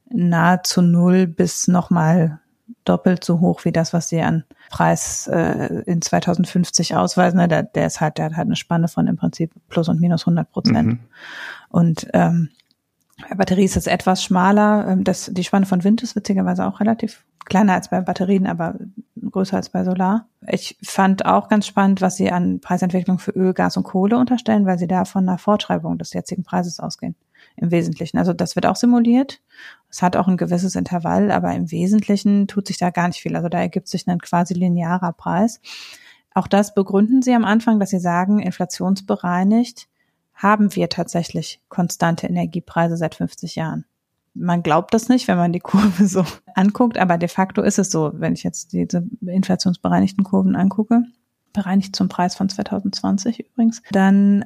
nahezu null bis nochmal doppelt so hoch wie das, was sie an Preis äh, in 2050 ausweisen. Der, der ist halt, der hat halt eine Spanne von im Prinzip plus und minus 100 Prozent. Mhm. Und ähm, Batterie ist jetzt etwas schmaler. Ähm, das, die Spanne von Wind ist witzigerweise auch relativ kleiner als bei Batterien, aber größer als bei Solar. Ich fand auch ganz spannend, was sie an Preisentwicklung für Öl, Gas und Kohle unterstellen, weil sie da von einer Fortschreibung des jetzigen Preises ausgehen. Im Wesentlichen. Also das wird auch simuliert. Es hat auch ein gewisses Intervall, aber im Wesentlichen tut sich da gar nicht viel. Also da ergibt sich ein quasi linearer Preis. Auch das begründen sie am Anfang, dass sie sagen, inflationsbereinigt haben wir tatsächlich konstante Energiepreise seit 50 Jahren. Man glaubt das nicht, wenn man die Kurve so <laughs> anguckt, aber de facto ist es so, wenn ich jetzt diese inflationsbereinigten Kurven angucke, bereinigt zum Preis von 2020 übrigens, dann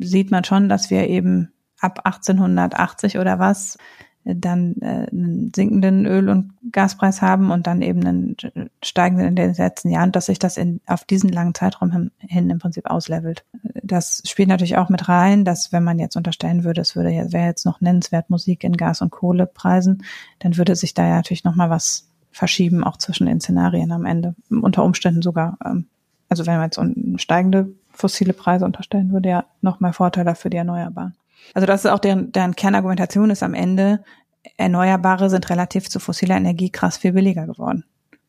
sieht man schon, dass wir eben ab 1880 oder was dann äh, einen sinkenden Öl- und Gaspreis haben und dann eben einen steigenden in den letzten Jahren, dass sich das in, auf diesen langen Zeitraum hin, hin im Prinzip auslevelt. Das spielt natürlich auch mit rein, dass wenn man jetzt unterstellen würde, es würde wäre jetzt noch nennenswert Musik in Gas- und Kohlepreisen, dann würde sich da ja natürlich nochmal was verschieben, auch zwischen den Szenarien am Ende. Unter Umständen sogar, ähm, also wenn man jetzt steigende fossile Preise unterstellen würde, ja noch mehr Vorteile für die Erneuerbaren. Also das ist auch deren, deren Kernargumentation ist am Ende, Erneuerbare sind relativ zu fossiler Energie krass viel billiger geworden,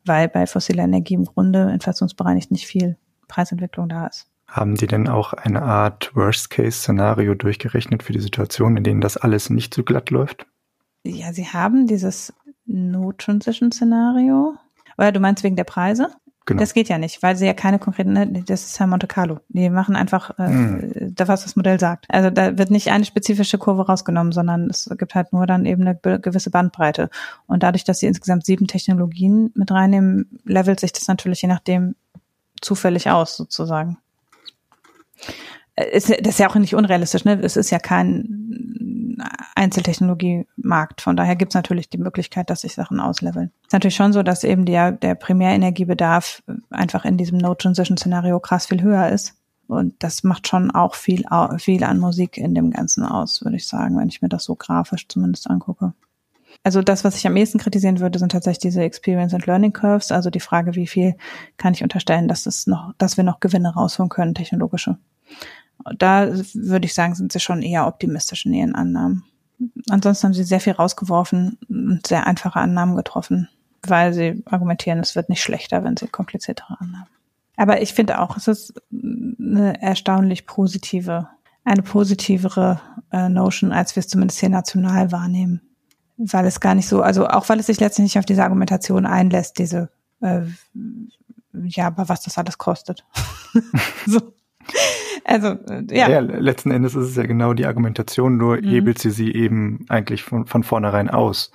weil bei fossiler Energie im Grunde inflationsbereinigt nicht viel Preisentwicklung da ist. Haben die denn auch eine Art Worst-Case-Szenario durchgerechnet für die Situation, in denen das alles nicht so glatt läuft? Ja, sie haben dieses No-Transition-Szenario. Oder du meinst wegen der Preise? Genau. Das geht ja nicht, weil sie ja keine konkreten, ne, das ist ja Monte Carlo. Die machen einfach äh, mhm. das, was das Modell sagt. Also da wird nicht eine spezifische Kurve rausgenommen, sondern es gibt halt nur dann eben eine gewisse Bandbreite. Und dadurch, dass sie insgesamt sieben Technologien mit reinnehmen, levelt sich das natürlich je nachdem zufällig aus, sozusagen. Äh, ist, das ist ja auch nicht unrealistisch, ne? Es ist ja kein Einzeltechnologiemarkt. Von daher gibt es natürlich die Möglichkeit, dass sich Sachen ausleveln. Ist natürlich schon so, dass eben der, der Primärenergiebedarf einfach in diesem No-Transition-Szenario krass viel höher ist. Und das macht schon auch viel, viel an Musik in dem Ganzen aus, würde ich sagen, wenn ich mir das so grafisch zumindest angucke. Also das, was ich am ehesten kritisieren würde, sind tatsächlich diese Experience and Learning Curves, also die Frage, wie viel kann ich unterstellen, dass es noch, dass wir noch Gewinne rausholen können, technologische. Da würde ich sagen, sind sie schon eher optimistisch in ihren Annahmen. Ansonsten haben sie sehr viel rausgeworfen und sehr einfache Annahmen getroffen, weil sie argumentieren, es wird nicht schlechter, wenn sie kompliziertere Annahmen. Aber ich finde auch, es ist eine erstaunlich positive, eine positivere äh, Notion, als wir es zumindest hier national wahrnehmen. Weil es gar nicht so, also auch weil es sich letztlich nicht auf diese Argumentation einlässt, diese äh, ja, aber was das alles kostet. <laughs> so. <laughs> Also, äh, ja. ja. Letzten Endes ist es ja genau die Argumentation, nur mhm. hebelt sie sie eben eigentlich von, von vornherein aus,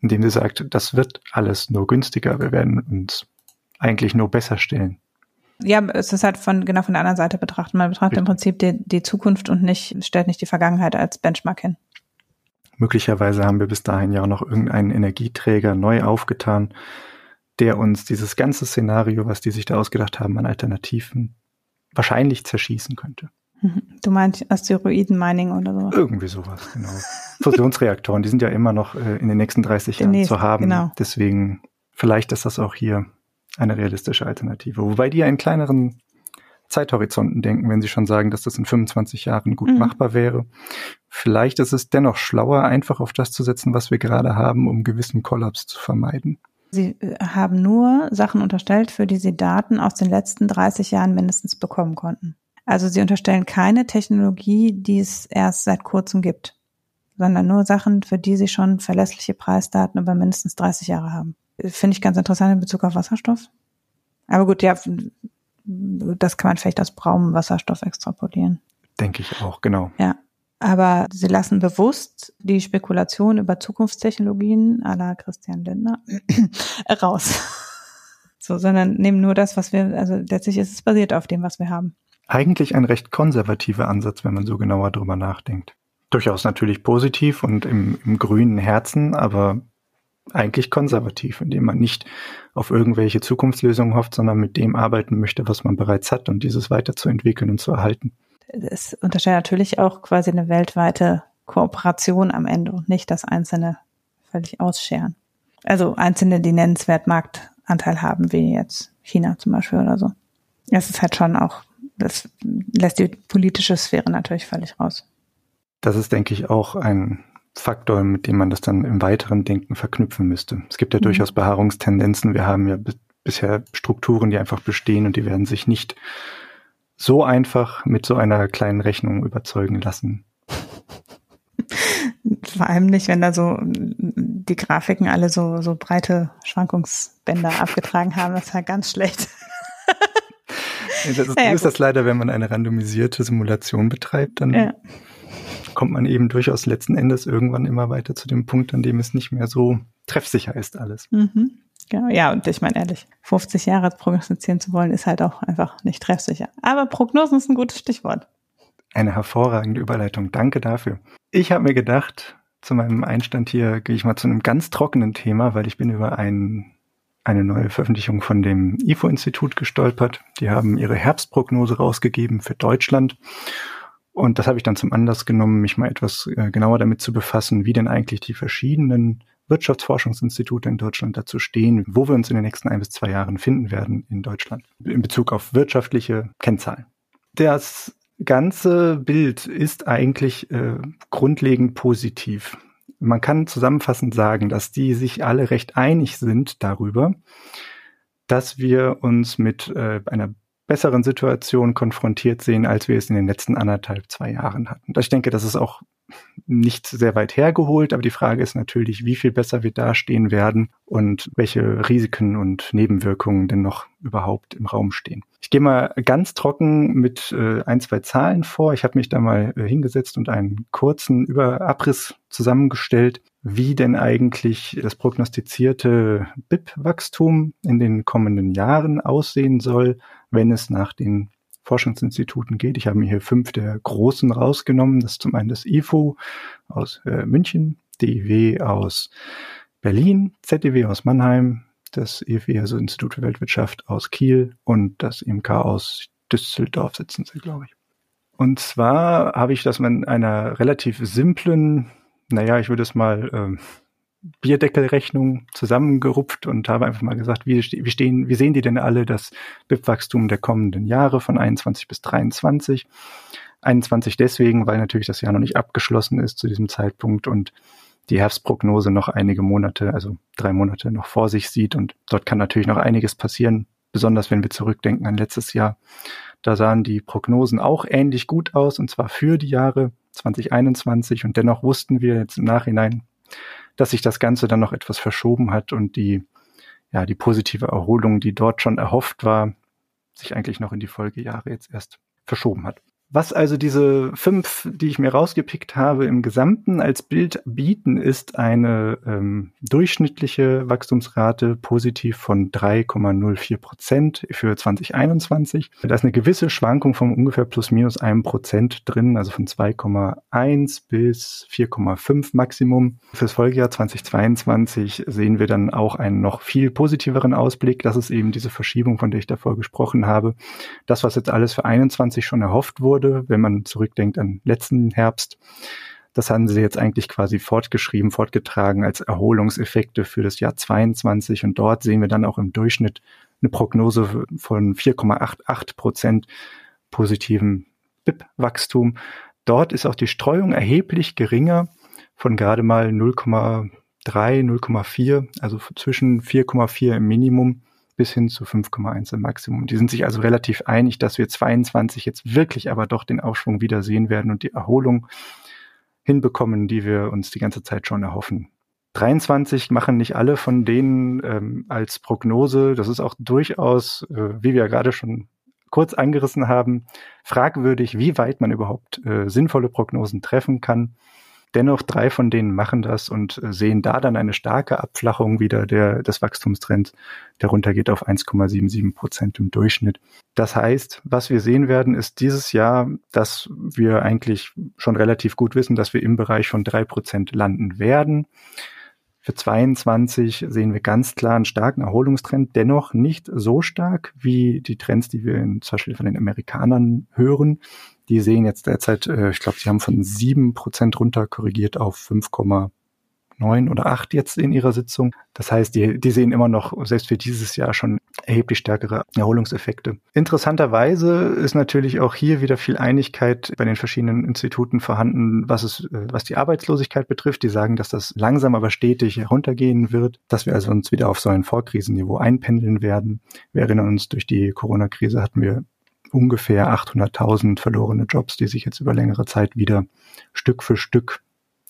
indem sie sagt, das wird alles nur günstiger, wir werden uns eigentlich nur besser stellen. Ja, es ist halt von genau von der anderen Seite betrachtet. Man betrachtet Richtig. im Prinzip die, die Zukunft und nicht, stellt nicht die Vergangenheit als Benchmark hin. Möglicherweise haben wir bis dahin ja auch noch irgendeinen Energieträger neu aufgetan, der uns dieses ganze Szenario, was die sich da ausgedacht haben an Alternativen, wahrscheinlich zerschießen könnte. Mhm. Du meinst Asteroiden-Mining oder so? Irgendwie sowas, genau. Fusionsreaktoren, die sind ja immer noch äh, in den nächsten 30 Jahren zu haben. Genau. Deswegen, vielleicht ist das auch hier eine realistische Alternative. Wobei die ja in kleineren Zeithorizonten denken, wenn sie schon sagen, dass das in 25 Jahren gut mhm. machbar wäre. Vielleicht ist es dennoch schlauer, einfach auf das zu setzen, was wir gerade haben, um gewissen Kollaps zu vermeiden. Sie äh, haben nur Sachen unterstellt, für die Sie Daten aus den letzten 30 Jahren mindestens bekommen konnten. Also Sie unterstellen keine Technologie, die es erst seit kurzem gibt, sondern nur Sachen, für die Sie schon verlässliche Preisdaten über mindestens 30 Jahre haben. Finde ich ganz interessant in Bezug auf Wasserstoff. Aber gut, ja, das kann man vielleicht aus braunem Wasserstoff extrapolieren. Denke ich auch, genau. Ja. Aber sie lassen bewusst die Spekulation über Zukunftstechnologien la Christian Lindner <clears throat> raus. <laughs> so, sondern nehmen nur das, was wir, also letztlich ist es basiert auf dem, was wir haben. Eigentlich ein recht konservativer Ansatz, wenn man so genauer drüber nachdenkt. Durchaus natürlich positiv und im, im grünen Herzen, aber eigentlich konservativ, indem man nicht auf irgendwelche Zukunftslösungen hofft, sondern mit dem arbeiten möchte, was man bereits hat und dieses weiterzuentwickeln und zu erhalten. Es unterstellt natürlich auch quasi eine weltweite Kooperation am Ende und nicht das Einzelne völlig ausscheren. Also Einzelne, die nennenswert Marktanteil haben, wie jetzt China zum Beispiel oder so. Es ist halt schon auch, das lässt die politische Sphäre natürlich völlig raus. Das ist, denke ich, auch ein Faktor, mit dem man das dann im weiteren Denken verknüpfen müsste. Es gibt ja mhm. durchaus Beharrungstendenzen. Wir haben ja bisher Strukturen, die einfach bestehen und die werden sich nicht so einfach mit so einer kleinen Rechnung überzeugen lassen. <laughs> Vor allem nicht, wenn da so die Grafiken alle so, so breite Schwankungsbänder abgetragen haben. Das ist ja ganz schlecht. <laughs> das ist, ja, ist das leider, wenn man eine randomisierte Simulation betreibt, dann ja kommt man eben durchaus letzten Endes irgendwann immer weiter zu dem Punkt, an dem es nicht mehr so treffsicher ist alles. Mhm. Genau, ja, und ich meine ehrlich, 50 Jahre prognostizieren zu wollen, ist halt auch einfach nicht treffsicher. Aber Prognosen ist ein gutes Stichwort. Eine hervorragende Überleitung. Danke dafür. Ich habe mir gedacht, zu meinem Einstand hier gehe ich mal zu einem ganz trockenen Thema, weil ich bin über ein, eine neue Veröffentlichung von dem IFO-Institut gestolpert. Die haben ihre Herbstprognose rausgegeben für Deutschland. Und das habe ich dann zum Anlass genommen, mich mal etwas äh, genauer damit zu befassen, wie denn eigentlich die verschiedenen Wirtschaftsforschungsinstitute in Deutschland dazu stehen, wo wir uns in den nächsten ein bis zwei Jahren finden werden in Deutschland in Bezug auf wirtschaftliche Kennzahlen. Das ganze Bild ist eigentlich äh, grundlegend positiv. Man kann zusammenfassend sagen, dass die sich alle recht einig sind darüber, dass wir uns mit äh, einer besseren Situation konfrontiert sehen, als wir es in den letzten anderthalb, zwei Jahren hatten. Ich denke, das ist auch nicht sehr weit hergeholt, aber die Frage ist natürlich, wie viel besser wir dastehen werden und welche Risiken und Nebenwirkungen denn noch überhaupt im Raum stehen. Ich gehe mal ganz trocken mit äh, ein, zwei Zahlen vor. Ich habe mich da mal äh, hingesetzt und einen kurzen Überabriss zusammengestellt, wie denn eigentlich das prognostizierte BIP-Wachstum in den kommenden Jahren aussehen soll, wenn es nach den Forschungsinstituten geht. Ich habe mir hier fünf der großen rausgenommen. Das ist zum einen das IFO aus äh, München, DIW aus Berlin, ZDW aus Mannheim, das EFW, also Institut für Weltwirtschaft aus Kiel und das IMK aus Düsseldorf sitzen sie, glaube ich. Und zwar habe ich das in einer relativ simplen, naja, ich würde es mal ähm, Bierdeckelrechnung zusammengerupft und habe einfach mal gesagt, wie, wie, stehen, wie sehen die denn alle das BIP-Wachstum der kommenden Jahre von 21 bis 23? 21 deswegen, weil natürlich das Jahr noch nicht abgeschlossen ist zu diesem Zeitpunkt und die Herbstprognose noch einige Monate, also drei Monate noch vor sich sieht und dort kann natürlich noch einiges passieren, besonders wenn wir zurückdenken an letztes Jahr. Da sahen die Prognosen auch ähnlich gut aus und zwar für die Jahre 2021 und dennoch wussten wir jetzt im Nachhinein, dass sich das Ganze dann noch etwas verschoben hat und die ja, die positive Erholung, die dort schon erhofft war, sich eigentlich noch in die Folgejahre jetzt erst verschoben hat. Was also diese fünf, die ich mir rausgepickt habe, im Gesamten als Bild bieten, ist eine ähm, durchschnittliche Wachstumsrate positiv von 3,04 Prozent für 2021. Da ist eine gewisse Schwankung von ungefähr plus minus einem Prozent drin, also von 2,1 bis 4,5 Maximum. Fürs Folgejahr 2022 sehen wir dann auch einen noch viel positiveren Ausblick. Das ist eben diese Verschiebung, von der ich davor gesprochen habe. Das, was jetzt alles für 21 schon erhofft wurde, wurde, wenn man zurückdenkt an letzten Herbst. Das haben sie jetzt eigentlich quasi fortgeschrieben, fortgetragen als Erholungseffekte für das Jahr 22. Und dort sehen wir dann auch im Durchschnitt eine Prognose von 4,88 Prozent positiven BIP-Wachstum. Dort ist auch die Streuung erheblich geringer von gerade mal 0,3, 0,4, also zwischen 4,4 im Minimum bis hin zu 5,1 im Maximum. Die sind sich also relativ einig, dass wir 22 jetzt wirklich aber doch den Aufschwung wieder sehen werden und die Erholung hinbekommen, die wir uns die ganze Zeit schon erhoffen. 23 machen nicht alle von denen ähm, als Prognose. Das ist auch durchaus, äh, wie wir gerade schon kurz angerissen haben, fragwürdig, wie weit man überhaupt äh, sinnvolle Prognosen treffen kann. Dennoch drei von denen machen das und äh, sehen da dann eine starke Abflachung wieder der, des Wachstumstrends, der runtergeht auf 1,77 Prozent im Durchschnitt. Das heißt, was wir sehen werden, ist dieses Jahr, dass wir eigentlich schon relativ gut wissen, dass wir im Bereich von drei Prozent landen werden. Für 22 sehen wir ganz klar einen starken Erholungstrend, dennoch nicht so stark wie die Trends, die wir in, zum Beispiel von den Amerikanern hören. Die sehen jetzt derzeit, äh, ich glaube, sie haben von sieben Prozent runter korrigiert auf 5,9 oder 8 jetzt in ihrer Sitzung. Das heißt, die, die sehen immer noch, selbst für dieses Jahr, schon erheblich stärkere Erholungseffekte. Interessanterweise ist natürlich auch hier wieder viel Einigkeit bei den verschiedenen Instituten vorhanden, was es, äh, was die Arbeitslosigkeit betrifft. Die sagen, dass das langsam aber stetig heruntergehen wird, dass wir also uns wieder auf so ein Vorkrisenniveau einpendeln werden. Wir erinnern uns, durch die Corona-Krise hatten wir ungefähr 800.000 verlorene Jobs, die sich jetzt über längere Zeit wieder Stück für Stück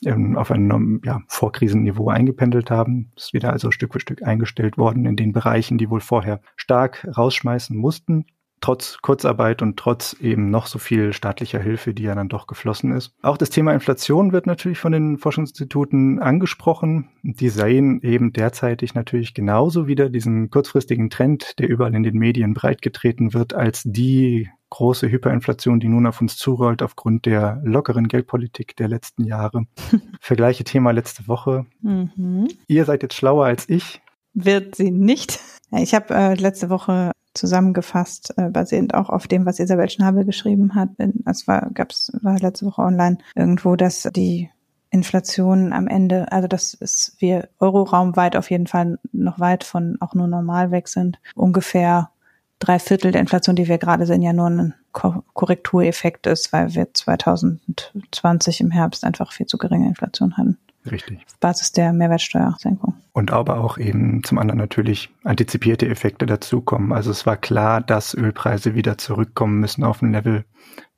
ähm, auf ein ja, Vorkrisenniveau eingependelt haben. Ist wieder also Stück für Stück eingestellt worden in den Bereichen, die wohl vorher stark rausschmeißen mussten trotz Kurzarbeit und trotz eben noch so viel staatlicher Hilfe, die ja dann doch geflossen ist. Auch das Thema Inflation wird natürlich von den Forschungsinstituten angesprochen. Die sehen eben derzeitig natürlich genauso wieder diesen kurzfristigen Trend, der überall in den Medien breitgetreten wird, als die große Hyperinflation, die nun auf uns zurollt aufgrund der lockeren Geldpolitik der letzten Jahre. <laughs> Vergleiche Thema letzte Woche. Mhm. Ihr seid jetzt schlauer als ich. Wird sie nicht. Ich habe äh, letzte Woche zusammengefasst, äh, basierend auch auf dem, was Isabel Schnabel geschrieben hat. Es war, gab's, war letzte Woche online irgendwo, dass die Inflation am Ende, also dass es wir Euroraum weit auf jeden Fall noch weit von auch nur normal weg sind. Ungefähr drei Viertel der Inflation, die wir gerade sehen, ja nur ein Korrektureffekt ist, weil wir 2020 im Herbst einfach viel zu geringe Inflation hatten. Richtig. Auf Basis der Mehrwertsteuersenkung. Und aber auch eben zum anderen natürlich antizipierte Effekte dazukommen. Also es war klar, dass Ölpreise wieder zurückkommen müssen auf ein Level,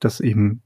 das eben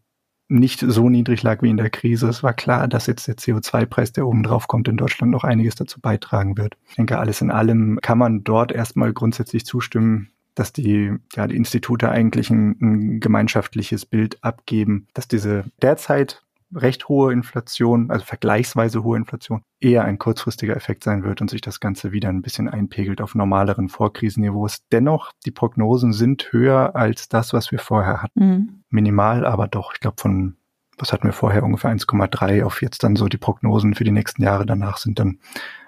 nicht so niedrig lag wie in der Krise. Es war klar, dass jetzt der CO2-Preis, der oben drauf kommt, in Deutschland noch einiges dazu beitragen wird. Ich denke, alles in allem kann man dort erstmal grundsätzlich zustimmen, dass die, ja, die Institute eigentlich ein, ein gemeinschaftliches Bild abgeben, dass diese derzeit recht hohe Inflation, also vergleichsweise hohe Inflation, eher ein kurzfristiger Effekt sein wird und sich das Ganze wieder ein bisschen einpegelt auf normaleren Vorkrisenniveaus. Dennoch, die Prognosen sind höher als das, was wir vorher hatten. Mhm. Minimal, aber doch, ich glaube von, was hatten wir vorher, ungefähr 1,3 auf jetzt dann so die Prognosen für die nächsten Jahre danach sind dann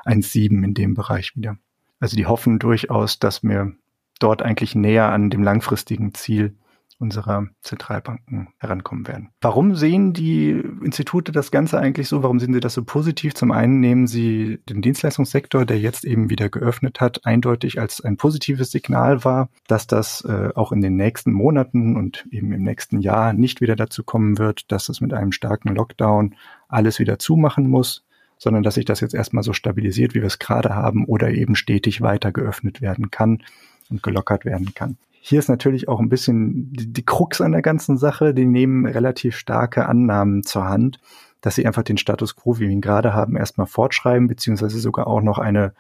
1,7 in dem Bereich wieder. Also die hoffen durchaus, dass wir dort eigentlich näher an dem langfristigen Ziel unserer Zentralbanken herankommen werden. Warum sehen die Institute das Ganze eigentlich so? Warum sehen sie das so positiv? Zum einen nehmen sie den Dienstleistungssektor, der jetzt eben wieder geöffnet hat, eindeutig als ein positives Signal wahr, dass das äh, auch in den nächsten Monaten und eben im nächsten Jahr nicht wieder dazu kommen wird, dass es mit einem starken Lockdown alles wieder zumachen muss, sondern dass sich das jetzt erstmal so stabilisiert, wie wir es gerade haben, oder eben stetig weiter geöffnet werden kann und gelockert werden kann. Hier ist natürlich auch ein bisschen die, die Krux an der ganzen Sache. Die nehmen relativ starke Annahmen zur Hand, dass sie einfach den Status quo, wie wir ihn gerade haben, erstmal fortschreiben, beziehungsweise sogar auch noch eine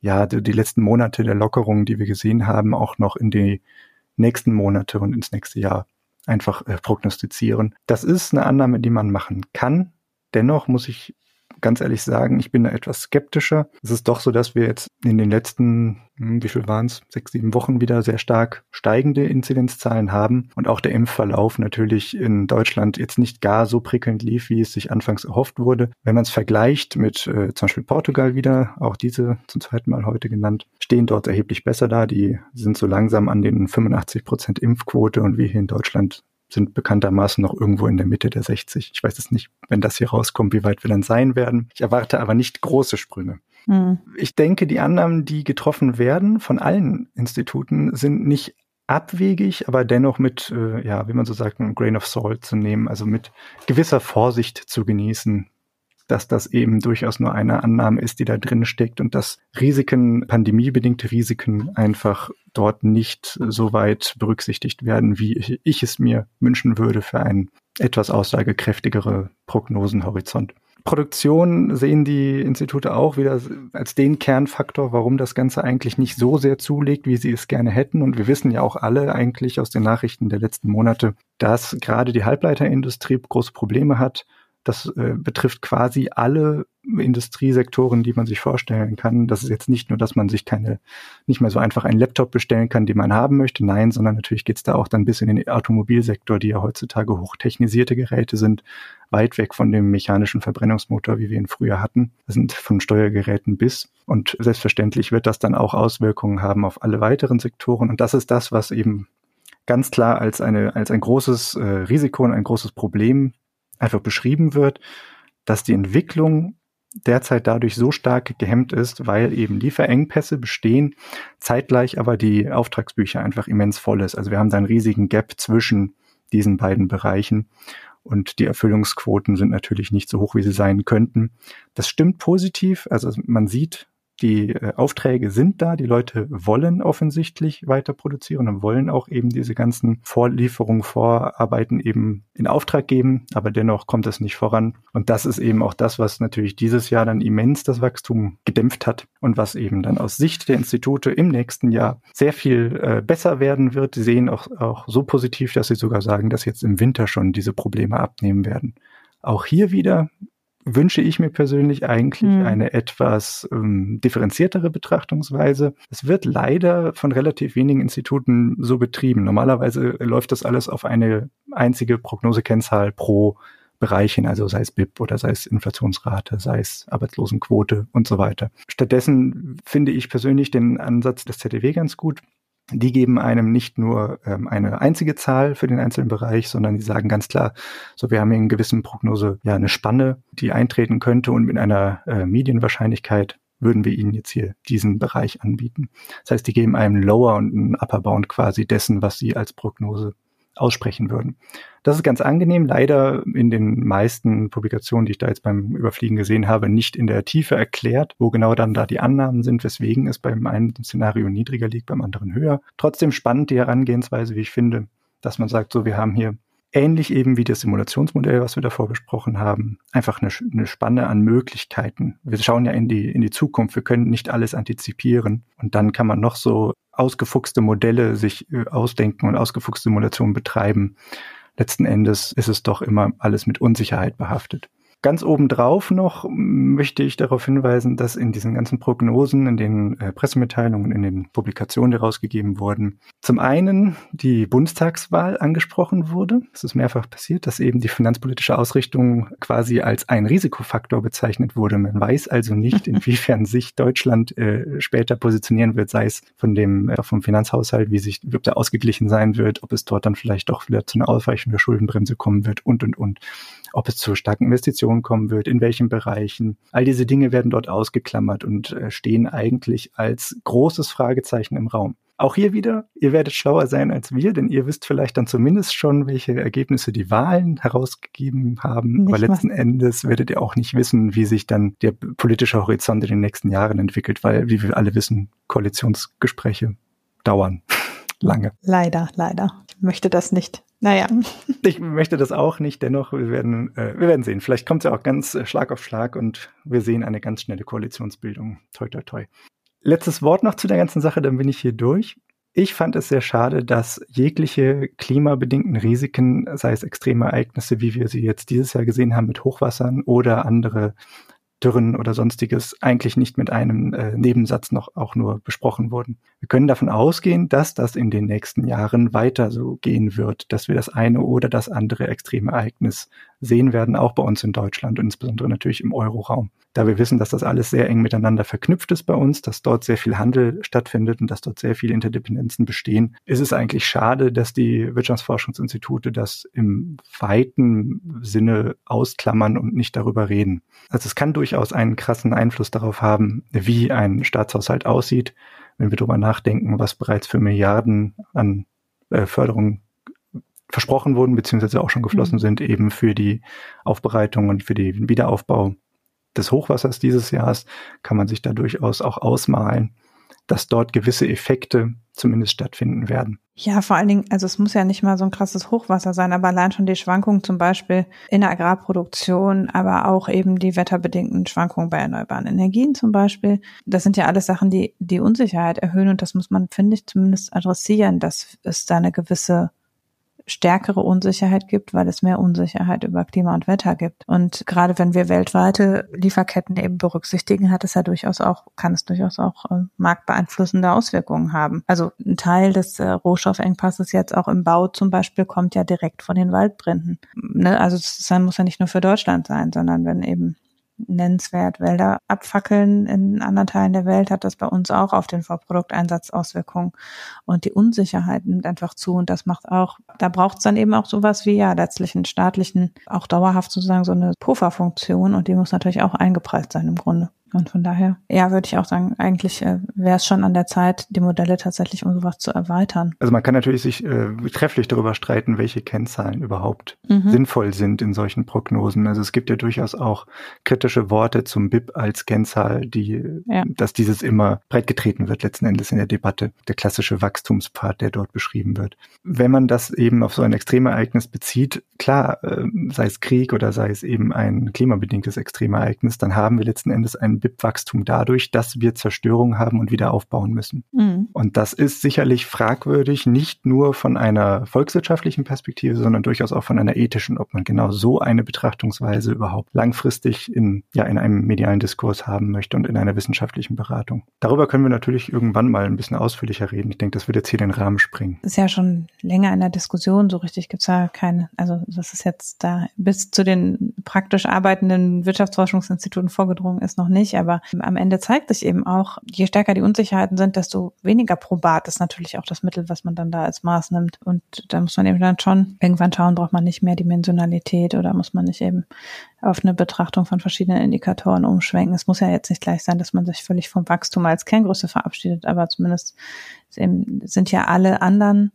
ja, die, die letzten Monate der Lockerung, die wir gesehen haben, auch noch in die nächsten Monate und ins nächste Jahr einfach äh, prognostizieren. Das ist eine Annahme, die man machen kann. Dennoch muss ich ganz ehrlich sagen, ich bin da etwas skeptischer. Es ist doch so, dass wir jetzt in den letzten, hm, wie viel waren es, sechs, sieben Wochen wieder sehr stark steigende Inzidenzzahlen haben und auch der Impfverlauf natürlich in Deutschland jetzt nicht gar so prickelnd lief, wie es sich anfangs erhofft wurde. Wenn man es vergleicht mit äh, zum Beispiel Portugal wieder, auch diese zum zweiten Mal heute genannt, stehen dort erheblich besser da. Die sind so langsam an den 85 Prozent Impfquote und wir hier in Deutschland sind bekanntermaßen noch irgendwo in der Mitte der 60. Ich weiß es nicht, wenn das hier rauskommt, wie weit wir dann sein werden. Ich erwarte aber nicht große Sprünge. Mhm. Ich denke, die Annahmen, die getroffen werden von allen Instituten, sind nicht abwegig, aber dennoch mit, äh, ja, wie man so sagt, ein Grain of Salt zu nehmen, also mit gewisser Vorsicht zu genießen, dass das eben durchaus nur eine Annahme ist, die da drin steckt und dass Risiken, pandemiebedingte Risiken einfach dort nicht so weit berücksichtigt werden, wie ich, es mir wünschen würde für einen etwas aussagekräftigere Prognosenhorizont. Produktion sehen die Institute auch wieder als den Kernfaktor, warum das Ganze eigentlich nicht so sehr zulegt, wie sie es gerne hätten. Und wir wissen ja auch alle eigentlich aus den Nachrichten der letzten Monate, dass gerade die Halbleiterindustrie große Probleme hat das äh, betrifft quasi alle Industriesektoren, die man sich vorstellen kann. Das ist jetzt nicht nur, dass man sich keine, nicht mehr so einfach einen Laptop bestellen kann, den man haben möchte. Nein, sondern natürlich geht's da auch dann bis in den Automobilsektor, die ja heutzutage hochtechnisierte Geräte sind, weit weg von dem mechanischen Verbrennungsmotor, wie wir ihn früher hatten. Das sind von Steuergeräten bis. Und selbstverständlich wird das dann auch Auswirkungen haben auf alle weiteren Sektoren. Und das ist das, was eben ganz klar als eine, als ein großes äh, Risiko und ein großes Problem einfach beschrieben wird, dass die Entwicklung derzeit dadurch so stark gehemmt ist, weil eben Lieferengpässe bestehen, zeitgleich aber die Auftragsbücher einfach immens voll ist. Also wir haben da einen riesigen Gap zwischen diesen beiden Bereichen und die Erfüllungsquoten sind natürlich nicht so hoch, wie sie sein könnten. Das stimmt positiv. Also man sieht die äh, Aufträge sind da, die Leute wollen offensichtlich weiter produzieren und wollen auch eben diese ganzen Vorlieferungen, Vorarbeiten eben in Auftrag geben, aber dennoch kommt es nicht voran. Und das ist eben auch das, was natürlich dieses Jahr dann immens das Wachstum gedämpft hat und was eben dann aus Sicht der Institute im nächsten Jahr sehr viel äh, besser werden wird. Sie sehen auch, auch so positiv, dass sie sogar sagen, dass jetzt im Winter schon diese Probleme abnehmen werden. Auch hier wieder wünsche ich mir persönlich eigentlich mhm. eine etwas ähm, differenziertere Betrachtungsweise. Es wird leider von relativ wenigen Instituten so betrieben. Normalerweise läuft das alles auf eine einzige Prognosekennzahl pro Bereich hin, also sei es BIP oder sei es Inflationsrate, sei es Arbeitslosenquote und so weiter. Stattdessen finde ich persönlich den Ansatz des ZDW ganz gut. Die geben einem nicht nur ähm, eine einzige Zahl für den einzelnen Bereich, sondern die sagen ganz klar, so wir haben in gewissen Prognose ja eine Spanne, die eintreten könnte und mit einer äh, Medienwahrscheinlichkeit würden wir ihnen jetzt hier diesen Bereich anbieten. Das heißt, die geben einem Lower und einen Upper Bound quasi dessen, was sie als Prognose aussprechen würden. Das ist ganz angenehm, leider in den meisten Publikationen, die ich da jetzt beim Überfliegen gesehen habe, nicht in der Tiefe erklärt, wo genau dann da die Annahmen sind, weswegen es beim einen Szenario niedriger liegt, beim anderen höher. Trotzdem spannend die Herangehensweise, wie ich finde, dass man sagt, so wir haben hier ähnlich eben wie das Simulationsmodell, was wir davor besprochen haben, einfach eine, eine, Spanne an Möglichkeiten. Wir schauen ja in die, in die Zukunft, wir können nicht alles antizipieren und dann kann man noch so ausgefuchste Modelle sich äh, ausdenken und ausgefuchste Simulationen betreiben. Letzten Endes ist es doch immer alles mit Unsicherheit behaftet. Ganz obendrauf noch möchte ich darauf hinweisen, dass in diesen ganzen Prognosen, in den äh, Pressemitteilungen, in den Publikationen, die rausgegeben wurden, zum einen die Bundestagswahl angesprochen wurde. Es ist mehrfach passiert, dass eben die finanzpolitische Ausrichtung quasi als ein Risikofaktor bezeichnet wurde. Man weiß also nicht, <laughs> inwiefern sich Deutschland äh, später positionieren wird, sei es von dem äh, vom Finanzhaushalt, wie sich, ob der ausgeglichen sein wird, ob es dort dann vielleicht doch wieder zu einer Ausweichung der Schuldenbremse kommen wird und und und ob es zu starken Investitionen kommen wird, in welchen Bereichen. All diese Dinge werden dort ausgeklammert und äh, stehen eigentlich als großes Fragezeichen im Raum. Auch hier wieder, ihr werdet schlauer sein als wir, denn ihr wisst vielleicht dann zumindest schon, welche Ergebnisse die Wahlen herausgegeben haben. Nicht Aber letzten was. Endes werdet ihr auch nicht wissen, wie sich dann der politische Horizont in den nächsten Jahren entwickelt, weil, wie wir alle wissen, Koalitionsgespräche dauern lange. Leider, leider. Ich möchte das nicht. Naja. <laughs> Ich möchte das auch nicht, dennoch, wir werden, äh, wir werden sehen. Vielleicht kommt es ja auch ganz äh, Schlag auf Schlag und wir sehen eine ganz schnelle Koalitionsbildung. Toi, toi, toi. Letztes Wort noch zu der ganzen Sache, dann bin ich hier durch. Ich fand es sehr schade, dass jegliche klimabedingten Risiken, sei es extreme Ereignisse, wie wir sie jetzt dieses Jahr gesehen haben mit Hochwassern oder andere Dürren oder sonstiges eigentlich nicht mit einem äh, Nebensatz noch auch nur besprochen wurden. Wir können davon ausgehen, dass das in den nächsten Jahren weiter so gehen wird, dass wir das eine oder das andere extreme Ereignis sehen werden, auch bei uns in Deutschland und insbesondere natürlich im Euroraum da wir wissen, dass das alles sehr eng miteinander verknüpft ist bei uns, dass dort sehr viel Handel stattfindet und dass dort sehr viele Interdependenzen bestehen, ist es eigentlich schade, dass die Wirtschaftsforschungsinstitute das im weiten Sinne ausklammern und nicht darüber reden. Also es kann durchaus einen krassen Einfluss darauf haben, wie ein Staatshaushalt aussieht, wenn wir darüber nachdenken, was bereits für Milliarden an äh, Förderung versprochen wurden, beziehungsweise auch schon geflossen mhm. sind, eben für die Aufbereitung und für den Wiederaufbau des Hochwassers dieses Jahres kann man sich da durchaus auch ausmalen, dass dort gewisse Effekte zumindest stattfinden werden. Ja, vor allen Dingen, also es muss ja nicht mal so ein krasses Hochwasser sein, aber allein schon die Schwankungen zum Beispiel in der Agrarproduktion, aber auch eben die wetterbedingten Schwankungen bei erneuerbaren Energien zum Beispiel. Das sind ja alles Sachen, die die Unsicherheit erhöhen und das muss man, finde ich, zumindest adressieren, dass es da eine gewisse stärkere Unsicherheit gibt, weil es mehr Unsicherheit über Klima und Wetter gibt. Und gerade wenn wir weltweite Lieferketten eben berücksichtigen, hat es ja durchaus auch, kann es durchaus auch äh, marktbeeinflussende Auswirkungen haben. Also ein Teil des äh, Rohstoffengpasses jetzt auch im Bau zum Beispiel kommt ja direkt von den Waldbränden. Ne? Also das muss ja nicht nur für Deutschland sein, sondern wenn eben nennenswert Wälder abfackeln in anderen Teilen der Welt, hat das bei uns auch auf den Vorprodukteinsatz Auswirkungen. Und die Unsicherheit nimmt einfach zu. Und das macht auch, da braucht es dann eben auch sowas wie ja letztlich einen staatlichen, auch dauerhaft sozusagen so eine Pufferfunktion. Und die muss natürlich auch eingepreist sein im Grunde. Und von daher, ja, würde ich auch sagen, eigentlich äh, wäre es schon an der Zeit, die Modelle tatsächlich um sowas zu erweitern. Also man kann natürlich sich äh, trefflich darüber streiten, welche Kennzahlen überhaupt mhm. sinnvoll sind in solchen Prognosen. Also es gibt ja durchaus auch kritische Worte zum BIP als Kennzahl, die, ja. dass dieses immer breitgetreten wird letzten Endes in der Debatte. Der klassische Wachstumspfad, der dort beschrieben wird. Wenn man das eben auf so ein Extremereignis bezieht, klar, äh, sei es Krieg oder sei es eben ein klimabedingtes Extremereignis, dann haben wir letzten Endes ein BIP-Wachstum dadurch, dass wir Zerstörung haben und wieder aufbauen müssen. Mhm. Und das ist sicherlich fragwürdig, nicht nur von einer volkswirtschaftlichen Perspektive, sondern durchaus auch von einer ethischen, ob man genau so eine Betrachtungsweise überhaupt langfristig in, ja, in einem medialen Diskurs haben möchte und in einer wissenschaftlichen Beratung. Darüber können wir natürlich irgendwann mal ein bisschen ausführlicher reden. Ich denke, das wird jetzt hier den Rahmen springen. Das ist ja schon länger in der Diskussion, so richtig gibt es ja keine, also das ist jetzt da bis zu den praktisch arbeitenden Wirtschaftsforschungsinstituten vorgedrungen ist noch nicht nicht, aber am Ende zeigt sich eben auch, je stärker die Unsicherheiten sind, desto weniger probat ist natürlich auch das Mittel, was man dann da als Maß nimmt. Und da muss man eben dann schon irgendwann schauen, braucht man nicht mehr Dimensionalität oder muss man nicht eben auf eine Betrachtung von verschiedenen Indikatoren umschwenken. Es muss ja jetzt nicht gleich sein, dass man sich völlig vom Wachstum als Kerngröße verabschiedet, aber zumindest sind ja alle anderen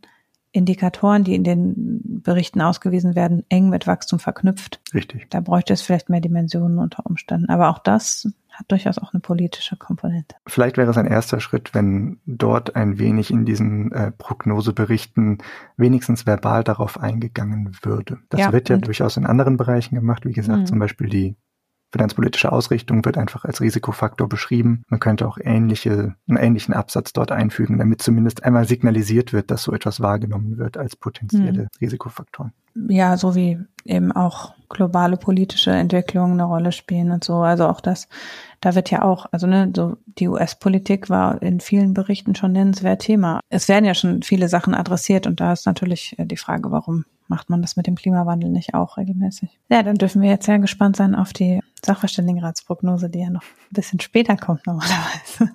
Indikatoren, die in den Berichten ausgewiesen werden, eng mit Wachstum verknüpft. Richtig. Da bräuchte es vielleicht mehr Dimensionen unter Umständen. Aber auch das hat durchaus auch eine politische Komponente. Vielleicht wäre es ein erster Schritt, wenn dort ein wenig in diesen äh, Prognoseberichten wenigstens verbal darauf eingegangen würde. Das ja, wird ja durchaus in anderen Bereichen gemacht, wie gesagt, mh. zum Beispiel die finanzpolitische Ausrichtung wird einfach als Risikofaktor beschrieben. Man könnte auch ähnliche, einen ähnlichen Absatz dort einfügen, damit zumindest einmal signalisiert wird, dass so etwas wahrgenommen wird als potenzielle hm. Risikofaktoren. Ja, so wie eben auch globale politische Entwicklungen eine Rolle spielen und so. Also auch das, da wird ja auch, also ne, so die US-Politik war in vielen Berichten schon nennenswert Thema. Es werden ja schon viele Sachen adressiert und da ist natürlich die Frage, warum macht man das mit dem Klimawandel nicht auch regelmäßig? Ja, dann dürfen wir jetzt sehr gespannt sein auf die Sachverständigenratsprognose, die ja noch ein bisschen später kommt normalerweise.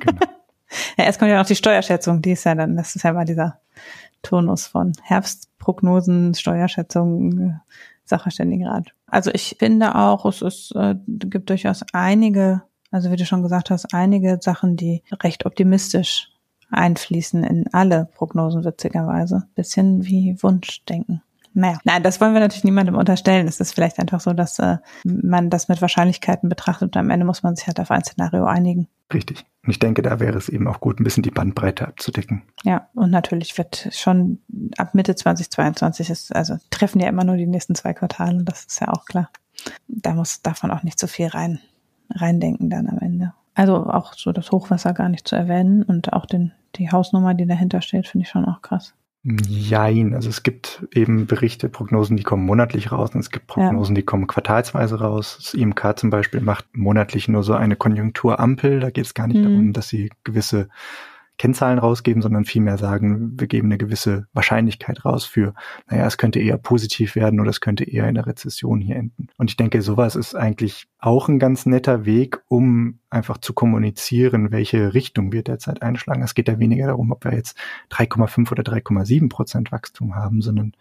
Genau. <laughs> ja, erst kommt ja noch die Steuerschätzung, die ist ja dann, das ist ja mal dieser Turnus von Herbstprognosen, Steuerschätzungen, Sachverständigenrat. Also ich finde auch, es ist, äh, gibt durchaus einige, also wie du schon gesagt hast, einige Sachen, die recht optimistisch einfließen in alle Prognosen, witzigerweise. Bisschen wie Wunschdenken. Naja, nein, das wollen wir natürlich niemandem unterstellen. Es ist vielleicht einfach so, dass äh, man das mit Wahrscheinlichkeiten betrachtet und am Ende muss man sich halt auf ein Szenario einigen. Richtig. Und ich denke, da wäre es eben auch gut, ein bisschen die Bandbreite abzudecken. Ja, und natürlich wird schon ab Mitte 2022 ist, also treffen ja immer nur die nächsten zwei Quartale, das ist ja auch klar. Da muss davon auch nicht so viel rein, reindenken dann am Ende. Also auch so das Hochwasser gar nicht zu erwähnen und auch den, die Hausnummer, die dahinter steht, finde ich schon auch krass. Jein, also es gibt eben Berichte, Prognosen, die kommen monatlich raus und es gibt Prognosen, ja. die kommen quartalsweise raus. Das IMK zum Beispiel macht monatlich nur so eine Konjunkturampel. Da geht es gar nicht mhm. darum, dass sie gewisse Kennzahlen rausgeben, sondern vielmehr sagen, wir geben eine gewisse Wahrscheinlichkeit raus für, naja, es könnte eher positiv werden oder es könnte eher in einer Rezession hier enden. Und ich denke, sowas ist eigentlich auch ein ganz netter Weg, um einfach zu kommunizieren, welche Richtung wir derzeit einschlagen. Es geht ja weniger darum, ob wir jetzt 3,5 oder 3,7 Prozent Wachstum haben, sondern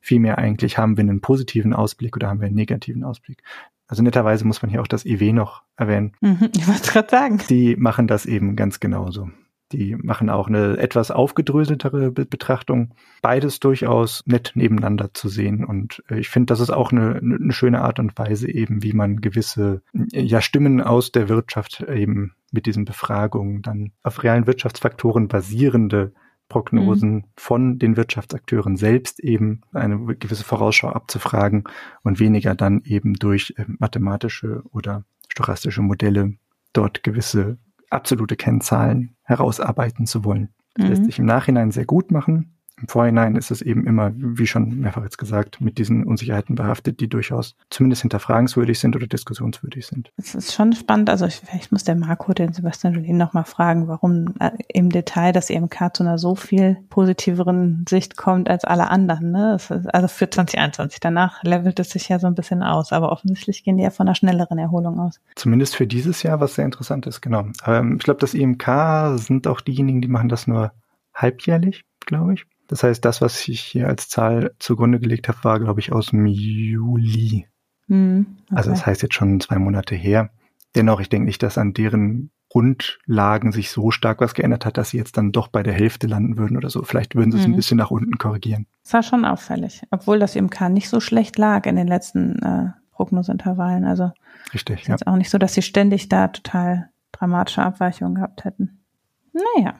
vielmehr eigentlich haben wir einen positiven Ausblick oder haben wir einen negativen Ausblick. Also netterweise muss man hier auch das IW noch erwähnen. Mhm, ich wollte gerade sagen. Die machen das eben ganz genauso. Die machen auch eine etwas aufgedröseltere Betrachtung. Beides durchaus nett nebeneinander zu sehen. Und äh, ich finde, das ist auch eine, eine schöne Art und Weise eben, wie man gewisse ja, Stimmen aus der Wirtschaft eben mit diesen Befragungen dann auf realen Wirtschaftsfaktoren basierende Prognosen mhm. von den Wirtschaftsakteuren selbst eben eine gewisse Vorausschau abzufragen und weniger dann eben durch äh, mathematische oder stochastische Modelle dort gewisse absolute Kennzahlen herausarbeiten zu wollen. Das mhm. lässt sich im Nachhinein sehr gut machen. Im Vorhinein ist es eben immer, wie schon mehrfach jetzt gesagt, mit diesen Unsicherheiten behaftet, die durchaus zumindest hinterfragenswürdig sind oder diskussionswürdig sind. Es ist schon spannend. Also ich, vielleicht muss der Marco den Sebastian Julien nochmal fragen, warum äh, im Detail das EMK zu einer so viel positiveren Sicht kommt als alle anderen. Ne? Ist, also für 2021. Danach levelt es sich ja so ein bisschen aus. Aber offensichtlich gehen die ja von einer schnelleren Erholung aus. Zumindest für dieses Jahr, was sehr interessant ist, genau. Ähm, ich glaube, das EMK sind auch diejenigen, die machen das nur halbjährlich, glaube ich. Das heißt, das, was ich hier als Zahl zugrunde gelegt habe, war, glaube ich, aus dem Juli. Mhm, okay. Also das heißt jetzt schon zwei Monate her. Dennoch, ich denke nicht, dass an deren Grundlagen sich so stark was geändert hat, dass sie jetzt dann doch bei der Hälfte landen würden oder so. Vielleicht würden sie es ein mhm. bisschen nach unten korrigieren. Das war schon auffällig, obwohl das IMK nicht so schlecht lag in den letzten äh, Prognoseintervallen. Also Richtig, ist ja. jetzt auch nicht so, dass sie ständig da total dramatische Abweichungen gehabt hätten. Naja,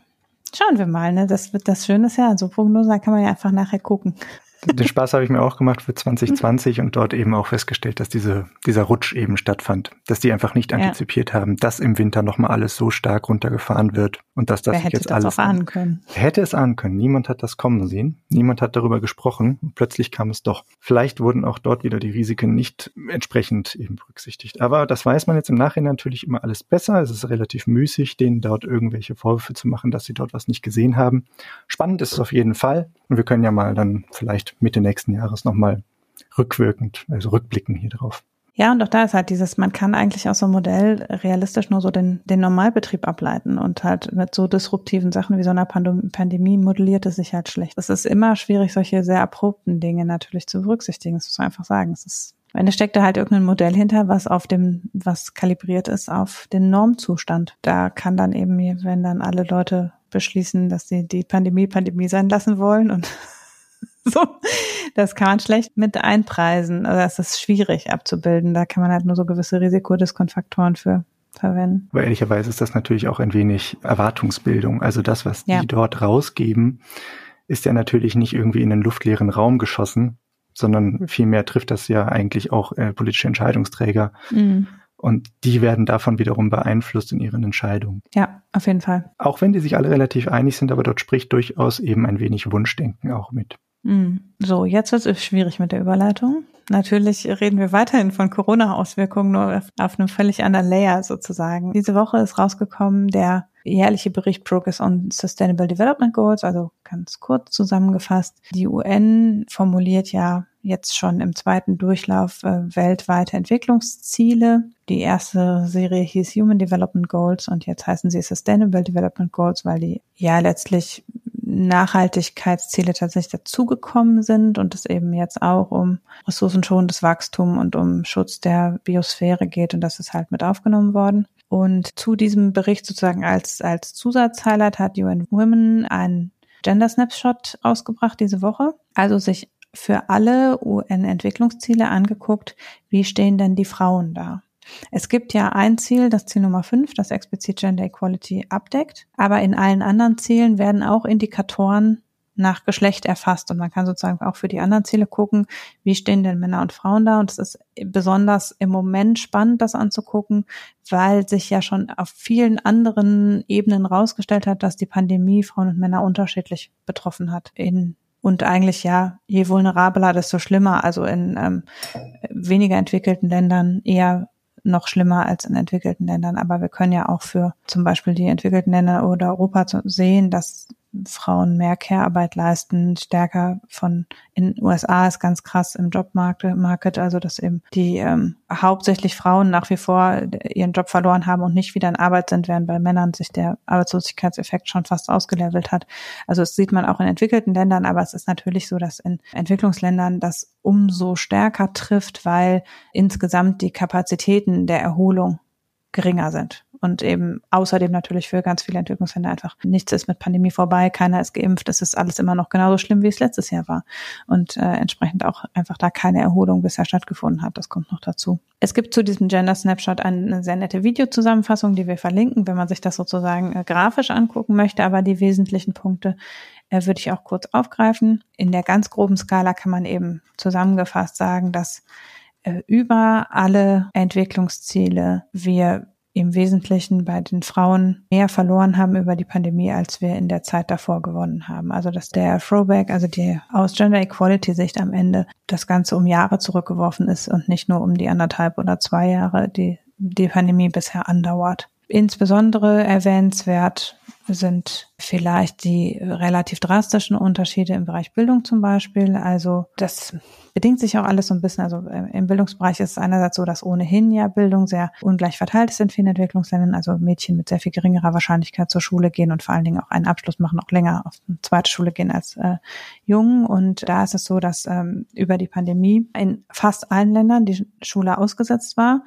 Schauen wir mal, ne? Das wird das Schöne ist ja, so Prognosen, kann man ja einfach nachher gucken. Den Spaß habe ich mir auch gemacht für 2020 und dort eben auch festgestellt, dass diese, dieser Rutsch eben stattfand. Dass die einfach nicht antizipiert ja. haben, dass im Winter nochmal alles so stark runtergefahren wird und dass das Wer hätte jetzt das alles. Auch ahnen können. Hätte es ahnen können. Niemand hat das kommen sehen. Niemand hat darüber gesprochen. Und plötzlich kam es doch. Vielleicht wurden auch dort wieder die Risiken nicht entsprechend eben berücksichtigt. Aber das weiß man jetzt im Nachhinein natürlich immer alles besser. Es ist relativ müßig, denen dort irgendwelche Vorwürfe zu machen, dass sie dort was nicht gesehen haben. Spannend ist es auf jeden Fall. Und wir können ja mal dann vielleicht Mitte nächsten Jahres nochmal rückwirkend, also rückblicken hier drauf. Ja, und auch da ist halt dieses, man kann eigentlich aus so einem Modell realistisch nur so den, den Normalbetrieb ableiten und halt mit so disruptiven Sachen wie so einer Pandemie modelliert es sich halt schlecht. Es ist immer schwierig, solche sehr abrupten Dinge natürlich zu berücksichtigen. Das muss man einfach sagen. Es ist, am Ende steckt da halt irgendein Modell hinter, was auf dem, was kalibriert ist auf den Normzustand. Da kann dann eben, wenn dann alle Leute beschließen, dass sie die Pandemie Pandemie sein lassen wollen und <laughs> so, das kann man schlecht mit einpreisen. Also das ist schwierig abzubilden. Da kann man halt nur so gewisse Risikodiskonfaktoren für verwenden. Aber ehrlicherweise ist das natürlich auch ein wenig Erwartungsbildung. Also das, was die dort rausgeben, ist ja natürlich nicht irgendwie in einen luftleeren Raum geschossen, sondern vielmehr trifft das ja eigentlich auch äh, politische Entscheidungsträger. Mhm. Und die werden davon wiederum beeinflusst in ihren Entscheidungen. Ja, auf jeden Fall. Auch wenn die sich alle relativ einig sind, aber dort spricht durchaus eben ein wenig Wunschdenken auch mit. Hm. So, jetzt wird es schwierig mit der Überleitung. Natürlich reden wir weiterhin von Corona-Auswirkungen, nur auf einem völlig anderen Layer sozusagen. Diese Woche ist rausgekommen der jährliche Bericht Progress on Sustainable Development Goals, also ganz kurz zusammengefasst. Die UN formuliert ja jetzt schon im zweiten Durchlauf äh, weltweite Entwicklungsziele. Die erste Serie hieß Human Development Goals und jetzt heißen sie Sustainable Development Goals, weil die ja letztlich Nachhaltigkeitsziele tatsächlich dazugekommen sind und es eben jetzt auch um ressourcenschonendes Wachstum und um Schutz der Biosphäre geht und das ist halt mit aufgenommen worden. Und zu diesem Bericht sozusagen als, als Zusatzhighlight hat UN Women ein Gender Snapshot ausgebracht diese Woche. Also sich für alle UN-Entwicklungsziele angeguckt, wie stehen denn die Frauen da? Es gibt ja ein Ziel, das Ziel Nummer 5, das explizit Gender Equality abdeckt, aber in allen anderen Zielen werden auch Indikatoren nach Geschlecht erfasst. Und man kann sozusagen auch für die anderen Ziele gucken, wie stehen denn Männer und Frauen da? Und es ist besonders im Moment spannend, das anzugucken, weil sich ja schon auf vielen anderen Ebenen rausgestellt hat, dass die Pandemie Frauen und Männer unterschiedlich betroffen hat in und eigentlich ja, je vulnerabler, desto schlimmer. Also in ähm, weniger entwickelten Ländern eher noch schlimmer als in entwickelten Ländern. Aber wir können ja auch für zum Beispiel die entwickelten Länder oder Europa sehen, dass Frauen mehr Care-Arbeit leisten, stärker von in den USA ist ganz krass im Jobmarket, also dass eben die ähm, hauptsächlich Frauen nach wie vor ihren Job verloren haben und nicht wieder in Arbeit sind, während bei Männern sich der Arbeitslosigkeitseffekt schon fast ausgelevelt hat. Also das sieht man auch in entwickelten Ländern, aber es ist natürlich so, dass in Entwicklungsländern das umso stärker trifft, weil insgesamt die Kapazitäten der Erholung geringer sind. Und eben außerdem natürlich für ganz viele Entwicklungsländer einfach nichts ist mit Pandemie vorbei, keiner ist geimpft, es ist alles immer noch genauso schlimm, wie es letztes Jahr war. Und äh, entsprechend auch einfach da keine Erholung bisher stattgefunden hat. Das kommt noch dazu. Es gibt zu diesem Gender Snapshot eine sehr nette Videozusammenfassung, die wir verlinken, wenn man sich das sozusagen äh, grafisch angucken möchte, aber die wesentlichen Punkte äh, würde ich auch kurz aufgreifen. In der ganz groben Skala kann man eben zusammengefasst sagen, dass über alle Entwicklungsziele wir im Wesentlichen bei den Frauen mehr verloren haben über die Pandemie, als wir in der Zeit davor gewonnen haben. Also dass der Throwback, also die aus Gender Equality Sicht am Ende das Ganze um Jahre zurückgeworfen ist und nicht nur um die anderthalb oder zwei Jahre, die die Pandemie bisher andauert. Insbesondere erwähnenswert sind vielleicht die relativ drastischen Unterschiede im Bereich Bildung zum Beispiel. Also das bedingt sich auch alles so ein bisschen. Also äh, im Bildungsbereich ist es einerseits so, dass ohnehin ja Bildung sehr ungleich verteilt ist in vielen Entwicklungsländern. Also Mädchen mit sehr viel geringerer Wahrscheinlichkeit zur Schule gehen und vor allen Dingen auch einen Abschluss machen, auch länger auf eine zweite Schule gehen als äh, Jungen. Und da ist es so, dass ähm, über die Pandemie in fast allen Ländern die Schule ausgesetzt war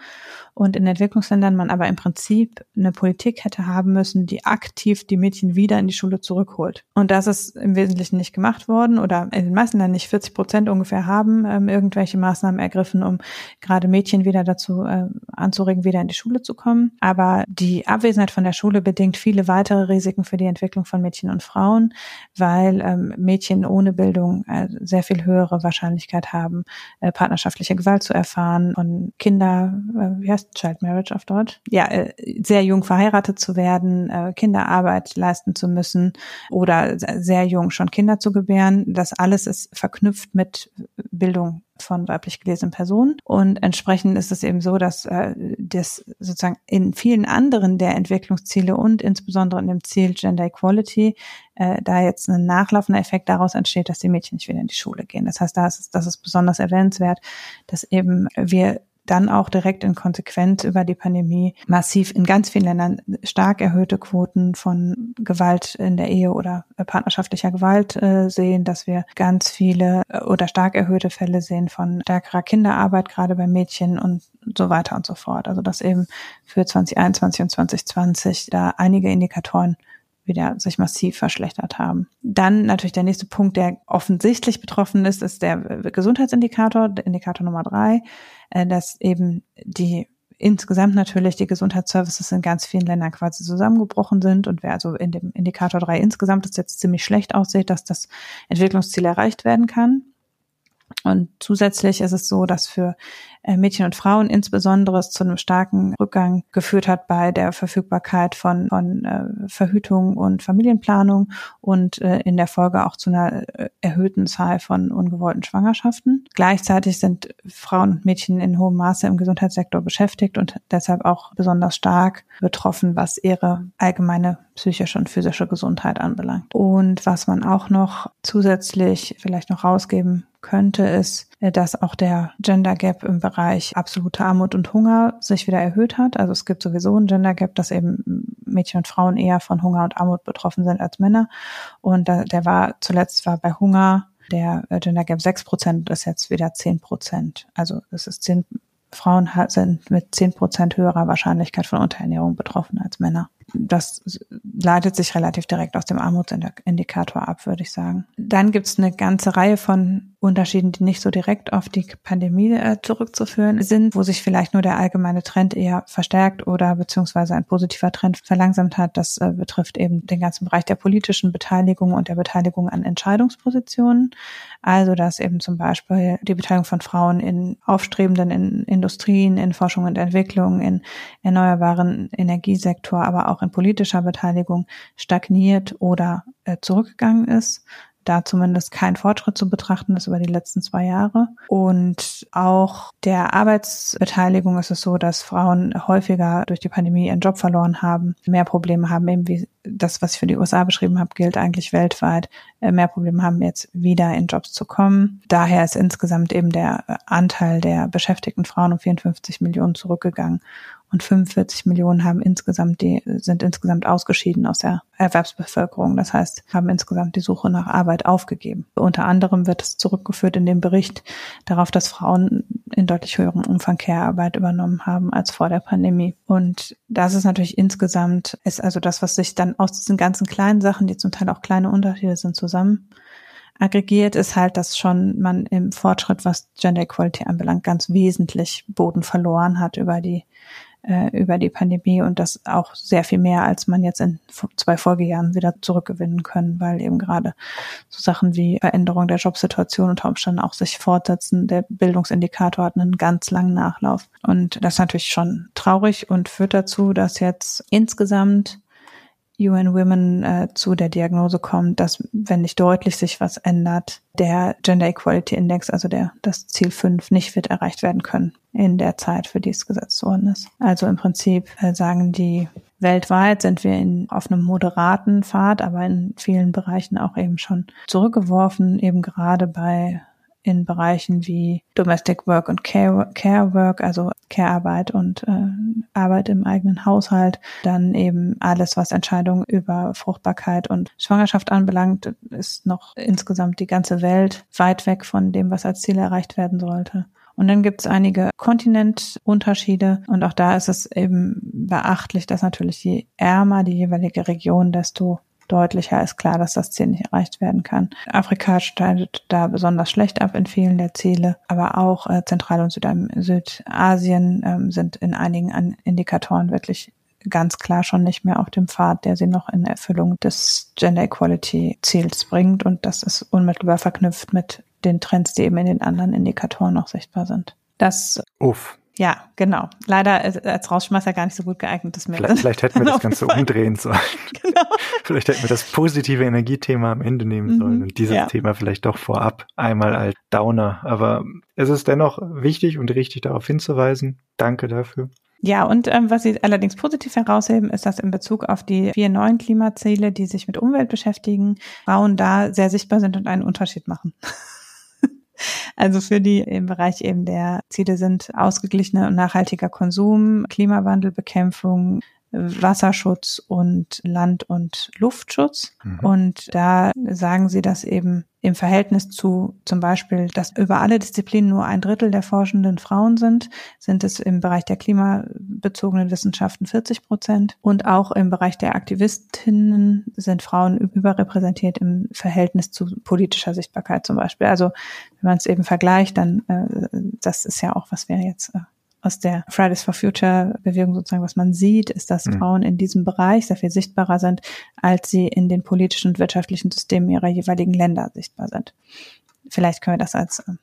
und in Entwicklungsländern man aber im Prinzip eine Politik hätte haben müssen, die aktiv die Mädchen wieder in die Schule zurückholt. Und das ist im Wesentlichen nicht gemacht worden oder in den meisten Ländern nicht 40 Prozent ungefähr haben ähm, irgendwelche Maßnahmen ergriffen, um gerade Mädchen wieder dazu äh, anzuregen, wieder in die Schule zu kommen. Aber die Abwesenheit von der Schule bedingt viele weitere Risiken für die Entwicklung von Mädchen und Frauen, weil ähm, Mädchen ohne Bildung äh, sehr viel höhere Wahrscheinlichkeit haben, äh, partnerschaftliche Gewalt zu erfahren und Kinder, äh, wie heißt Child Marriage auf Deutsch? Ja, äh, sehr jung verheiratet zu werden, äh, Kinderarbeit leisten zu müssen oder sehr jung schon Kinder zu gebären. Das alles ist verknüpft mit Bildung von weiblich gelesenen Personen. Und entsprechend ist es eben so, dass äh, das sozusagen in vielen anderen der Entwicklungsziele und insbesondere in dem Ziel Gender Equality äh, da jetzt ein nachlaufender Effekt daraus entsteht, dass die Mädchen nicht wieder in die Schule gehen. Das heißt, da ist das ist besonders erwähnenswert, dass eben wir dann auch direkt in Konsequenz über die Pandemie massiv in ganz vielen Ländern stark erhöhte Quoten von Gewalt in der Ehe oder partnerschaftlicher Gewalt äh, sehen, dass wir ganz viele äh, oder stark erhöhte Fälle sehen von stärkerer Kinderarbeit, gerade bei Mädchen und so weiter und so fort. Also dass eben für 2021 und 2020 da einige Indikatoren wieder sich massiv verschlechtert haben. Dann natürlich der nächste Punkt, der offensichtlich betroffen ist, ist der Gesundheitsindikator, Indikator Nummer drei, dass eben die insgesamt natürlich die Gesundheitsservices in ganz vielen Ländern quasi zusammengebrochen sind und wer also in dem Indikator drei insgesamt es jetzt ziemlich schlecht aussieht, dass das Entwicklungsziel erreicht werden kann. Und zusätzlich ist es so, dass für äh, Mädchen und Frauen insbesondere es zu einem starken Rückgang geführt hat bei der Verfügbarkeit von, von äh, Verhütung und Familienplanung und äh, in der Folge auch zu einer äh, erhöhten Zahl von ungewollten Schwangerschaften. Gleichzeitig sind Frauen und Mädchen in hohem Maße im Gesundheitssektor beschäftigt und deshalb auch besonders stark betroffen, was ihre allgemeine psychische und physische Gesundheit anbelangt. Und was man auch noch zusätzlich vielleicht noch rausgeben könnte, ist, äh, dass auch der Gender Gap im Bereich absolute Armut und Hunger sich wieder erhöht hat. Also es gibt sowieso ein Gender Gap, dass eben Mädchen und Frauen eher von Hunger und Armut betroffen sind als Männer. Und der war zuletzt war bei Hunger der äh, Gender Gap 6 Prozent, ist jetzt wieder 10 Prozent. Also es ist 10 Frauen sind mit 10 Prozent höherer Wahrscheinlichkeit von Unterernährung betroffen als Männer. Das leitet sich relativ direkt aus dem Armutsindikator ab, würde ich sagen. Dann gibt es eine ganze Reihe von Unterschieden, die nicht so direkt auf die Pandemie äh, zurückzuführen sind, wo sich vielleicht nur der allgemeine Trend eher verstärkt oder beziehungsweise ein positiver Trend verlangsamt hat. Das äh, betrifft eben den ganzen Bereich der politischen Beteiligung und der Beteiligung an Entscheidungspositionen. Also dass eben zum Beispiel die Beteiligung von Frauen in aufstrebenden in Industrien, in Forschung und Entwicklung, in erneuerbaren Energiesektor, aber auch in politischer Beteiligung stagniert oder äh, zurückgegangen ist da zumindest kein Fortschritt zu betrachten ist über die letzten zwei Jahre. Und auch der Arbeitsbeteiligung ist es so, dass Frauen häufiger durch die Pandemie ihren Job verloren haben, mehr Probleme haben, eben wie das, was ich für die USA beschrieben habe, gilt eigentlich weltweit, äh, mehr Probleme haben, jetzt wieder in Jobs zu kommen. Daher ist insgesamt eben der Anteil der beschäftigten Frauen um 54 Millionen zurückgegangen und 45 Millionen haben insgesamt die, sind insgesamt ausgeschieden aus der Erwerbsbevölkerung. Das heißt, haben insgesamt die Suche nach Arbeit aufgegeben. Unter anderem wird es zurückgeführt in dem Bericht darauf, dass Frauen in deutlich höherem Umfang Care-Arbeit übernommen haben als vor der Pandemie. Und das ist natürlich insgesamt, ist also das, was sich dann aus diesen ganzen kleinen Sachen, die zum Teil auch kleine Unterschiede sind, zusammen aggregiert, ist halt, dass schon man im Fortschritt, was Gender Equality anbelangt, ganz wesentlich Boden verloren hat über die äh, über die Pandemie und das auch sehr viel mehr, als man jetzt in zwei Folgejahren wieder zurückgewinnen können, weil eben gerade so Sachen wie Veränderung der Jobsituation unter Umständen auch sich fortsetzen. Der Bildungsindikator hat einen ganz langen Nachlauf. Und das ist natürlich schon traurig und führt dazu, dass jetzt insgesamt UN Women äh, zu der Diagnose kommt, dass wenn nicht deutlich sich was ändert, der Gender Equality Index, also der das Ziel 5, nicht wird erreicht werden können in der Zeit, für die es gesetzt worden ist. Also im Prinzip äh, sagen die weltweit sind wir in, auf einem moderaten Pfad, aber in vielen Bereichen auch eben schon zurückgeworfen, eben gerade bei in Bereichen wie Domestic Work und Care, Care Work, also Care-Arbeit und äh, Arbeit im eigenen Haushalt. Dann eben alles, was Entscheidungen über Fruchtbarkeit und Schwangerschaft anbelangt, ist noch insgesamt die ganze Welt weit weg von dem, was als Ziel erreicht werden sollte. Und dann gibt es einige Kontinentunterschiede und auch da ist es eben beachtlich, dass natürlich je ärmer die jeweilige Region, desto deutlicher ist klar, dass das Ziel nicht erreicht werden kann. Afrika schneidet da besonders schlecht ab in vielen der Ziele, aber auch äh, Zentral- und Südam Südasien ähm, sind in einigen Indikatoren wirklich ganz klar schon nicht mehr auf dem Pfad, der sie noch in Erfüllung des Gender Equality Ziels bringt. Und das ist unmittelbar verknüpft mit den Trends, die eben in den anderen Indikatoren noch sichtbar sind. Das Uff. Ja, genau. Leider als Rausschmeißer gar nicht so gut geeignet. Das vielleicht, vielleicht hätten wir <laughs> das Ganze umdrehen sollen. <laughs> Genau. vielleicht hätten wir das positive Energiethema am Ende nehmen mhm. sollen und dieses ja. Thema vielleicht doch vorab einmal als Downer. Aber es ist dennoch wichtig und richtig darauf hinzuweisen. Danke dafür. Ja, und ähm, was Sie allerdings positiv herausheben, ist, dass in Bezug auf die vier neuen Klimaziele, die sich mit Umwelt beschäftigen, Frauen da sehr sichtbar sind und einen Unterschied machen. <laughs> Also für die im Bereich eben der Ziele sind ausgeglichener und nachhaltiger Konsum, Klimawandelbekämpfung, Wasserschutz und Land- und Luftschutz. Mhm. Und da sagen sie, dass eben im Verhältnis zu zum Beispiel, dass über alle Disziplinen nur ein Drittel der Forschenden Frauen sind, sind es im Bereich der klimabezogenen Wissenschaften 40 Prozent. Und auch im Bereich der Aktivistinnen sind Frauen überrepräsentiert im Verhältnis zu politischer Sichtbarkeit zum Beispiel. Also wenn man es eben vergleicht, dann äh, das ist ja auch, was wir jetzt äh, aus der Fridays for Future Bewegung sozusagen, was man sieht, ist, dass mhm. Frauen in diesem Bereich sehr viel sichtbarer sind, als sie in den politischen und wirtschaftlichen Systemen ihrer jeweiligen Länder sichtbar sind. Vielleicht können wir das als äh,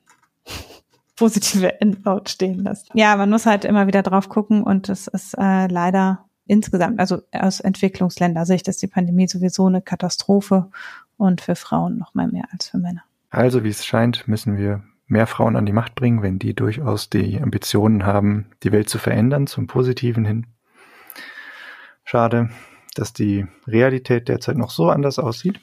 <laughs> positive Endnote stehen lassen. Ja, man muss halt immer wieder drauf gucken und es ist äh, leider insgesamt, also aus Entwicklungsländersicht ist die Pandemie sowieso eine Katastrophe und für Frauen noch mal mehr als für Männer. Also wie es scheint, müssen wir mehr Frauen an die Macht bringen, wenn die durchaus die Ambitionen haben, die Welt zu verändern, zum Positiven hin. Schade, dass die Realität derzeit noch so anders aussieht.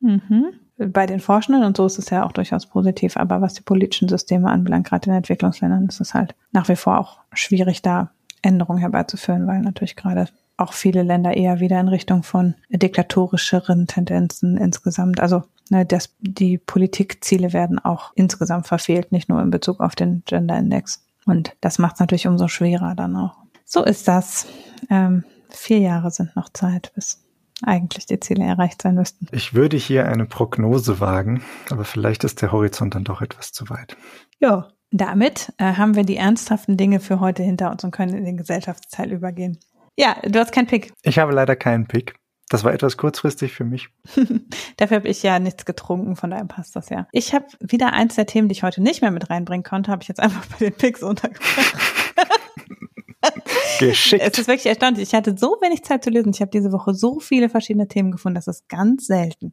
Mhm. Bei den Forschenden und so ist es ja auch durchaus positiv, aber was die politischen Systeme anbelangt, gerade in Entwicklungsländern, ist es halt nach wie vor auch schwierig, da Änderungen herbeizuführen, weil natürlich gerade auch viele Länder eher wieder in Richtung von diktatorischeren Tendenzen insgesamt. Also ne, das, die Politikziele werden auch insgesamt verfehlt, nicht nur in Bezug auf den Gender Index. Und das macht es natürlich umso schwerer dann auch. So ist das. Ähm, Vier Jahre sind noch Zeit, bis eigentlich die Ziele erreicht sein müssten. Ich würde hier eine Prognose wagen, aber vielleicht ist der Horizont dann doch etwas zu weit. Ja, damit äh, haben wir die ernsthaften Dinge für heute hinter uns und können in den Gesellschaftsteil übergehen. Ja, du hast keinen Pick. Ich habe leider keinen Pick. Das war etwas kurzfristig für mich. <laughs> Dafür habe ich ja nichts getrunken, von daher passt das ja. Ich habe wieder eins der Themen, die ich heute nicht mehr mit reinbringen konnte, habe ich jetzt einfach bei den Picks untergebracht. <laughs> Geschickt. Es ist wirklich erstaunlich. Ich hatte so wenig Zeit zu lesen. Ich habe diese Woche so viele verschiedene Themen gefunden. Das ist ganz selten.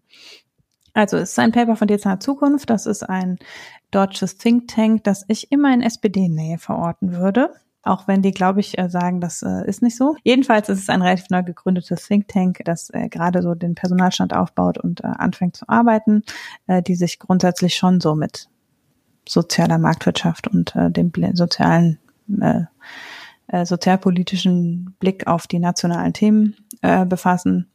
Also es ist ein Paper von Dezernat Zukunft. Das ist ein deutsches Think Tank, das ich immer in SPD-Nähe verorten würde. Auch wenn die, glaube ich, äh, sagen, das äh, ist nicht so. Jedenfalls ist es ein relativ neu gegründetes Think Tank, das äh, gerade so den Personalstand aufbaut und anfängt zu arbeiten, die sich grundsätzlich schon so mit sozialer Marktwirtschaft und dem sozialen sozialpolitischen Blick auf die nationalen Themen befassen.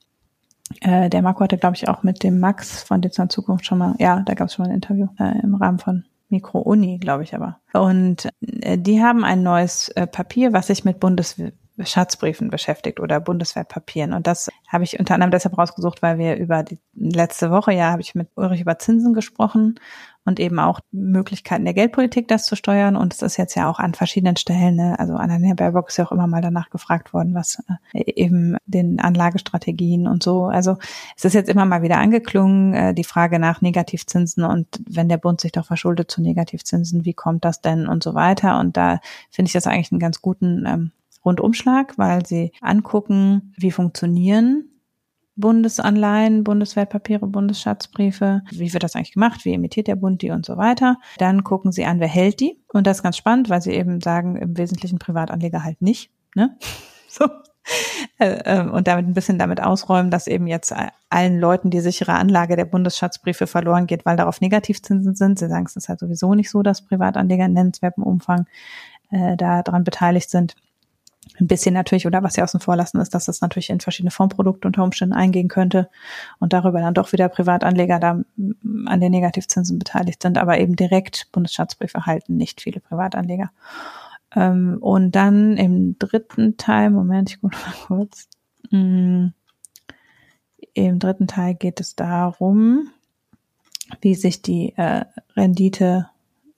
der Marco hatte, glaube ich, auch mit dem Max von Dezernat Zukunft schon mal, ja, da gab es schon mal ein Interview im Rahmen von Mikro-Uni, glaube ich aber. Und äh, die haben ein neues äh, Papier, was sich mit Bundesschatzbriefen beschäftigt oder Bundeswertpapieren. Und das habe ich unter anderem deshalb rausgesucht, weil wir über die letzte Woche ja habe ich mit Ulrich über Zinsen gesprochen und eben auch Möglichkeiten der Geldpolitik, das zu steuern. Und es ist jetzt ja auch an verschiedenen Stellen, ne, also Annalena Baerbock ist ja auch immer mal danach gefragt worden, was äh, eben den Anlagestrategien und so. Also es ist jetzt immer mal wieder angeklungen, äh, die Frage nach Negativzinsen und wenn der Bund sich doch verschuldet zu Negativzinsen, wie kommt das denn und so weiter. Und da finde ich das eigentlich einen ganz guten ähm, Rundumschlag, weil sie angucken, wie funktionieren Bundesanleihen, Bundeswertpapiere, Bundesschatzbriefe. Wie wird das eigentlich gemacht? Wie emittiert der Bund die und so weiter? Dann gucken sie an, wer hält die. Und das ist ganz spannend, weil sie eben sagen, im Wesentlichen Privatanleger halt nicht. Ne? <laughs> So. Äh, ähm, und damit ein bisschen damit ausräumen, dass eben jetzt allen Leuten die sichere Anlage der Bundesschatzbriefe verloren geht, weil darauf Negativzinsen sind. Sie sagen, es ist halt sowieso nicht so, dass Privatanleger in nennenswertem Umfang äh, daran beteiligt sind ein bisschen natürlich, oder was sie außen vor lassen, ist, dass das natürlich in verschiedene Fondsprodukte unter Umständen eingehen könnte und darüber dann doch wieder Privatanleger da an den Negativzinsen beteiligt sind, aber eben direkt Bundesschatzbriefe halten nicht viele Privatanleger. Ähm, und dann im dritten Teil, Moment, ich gucke mal kurz. Mm, Im dritten Teil geht es darum, wie sich die äh, Rendite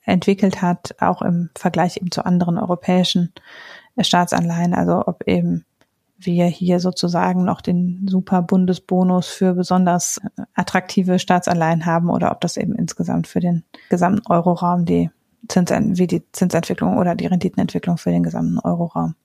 entwickelt hat, auch im Vergleich eben zu anderen europäischen Staatsanleihen, also ob eben wir hier sozusagen noch den super Bundesbonus für besonders attraktive Staatsanleihen haben oder ob das eben insgesamt für den gesamten Euroraum die Zins, wie die Zinsentwicklung oder die Renditenentwicklung für den gesamten Euroraum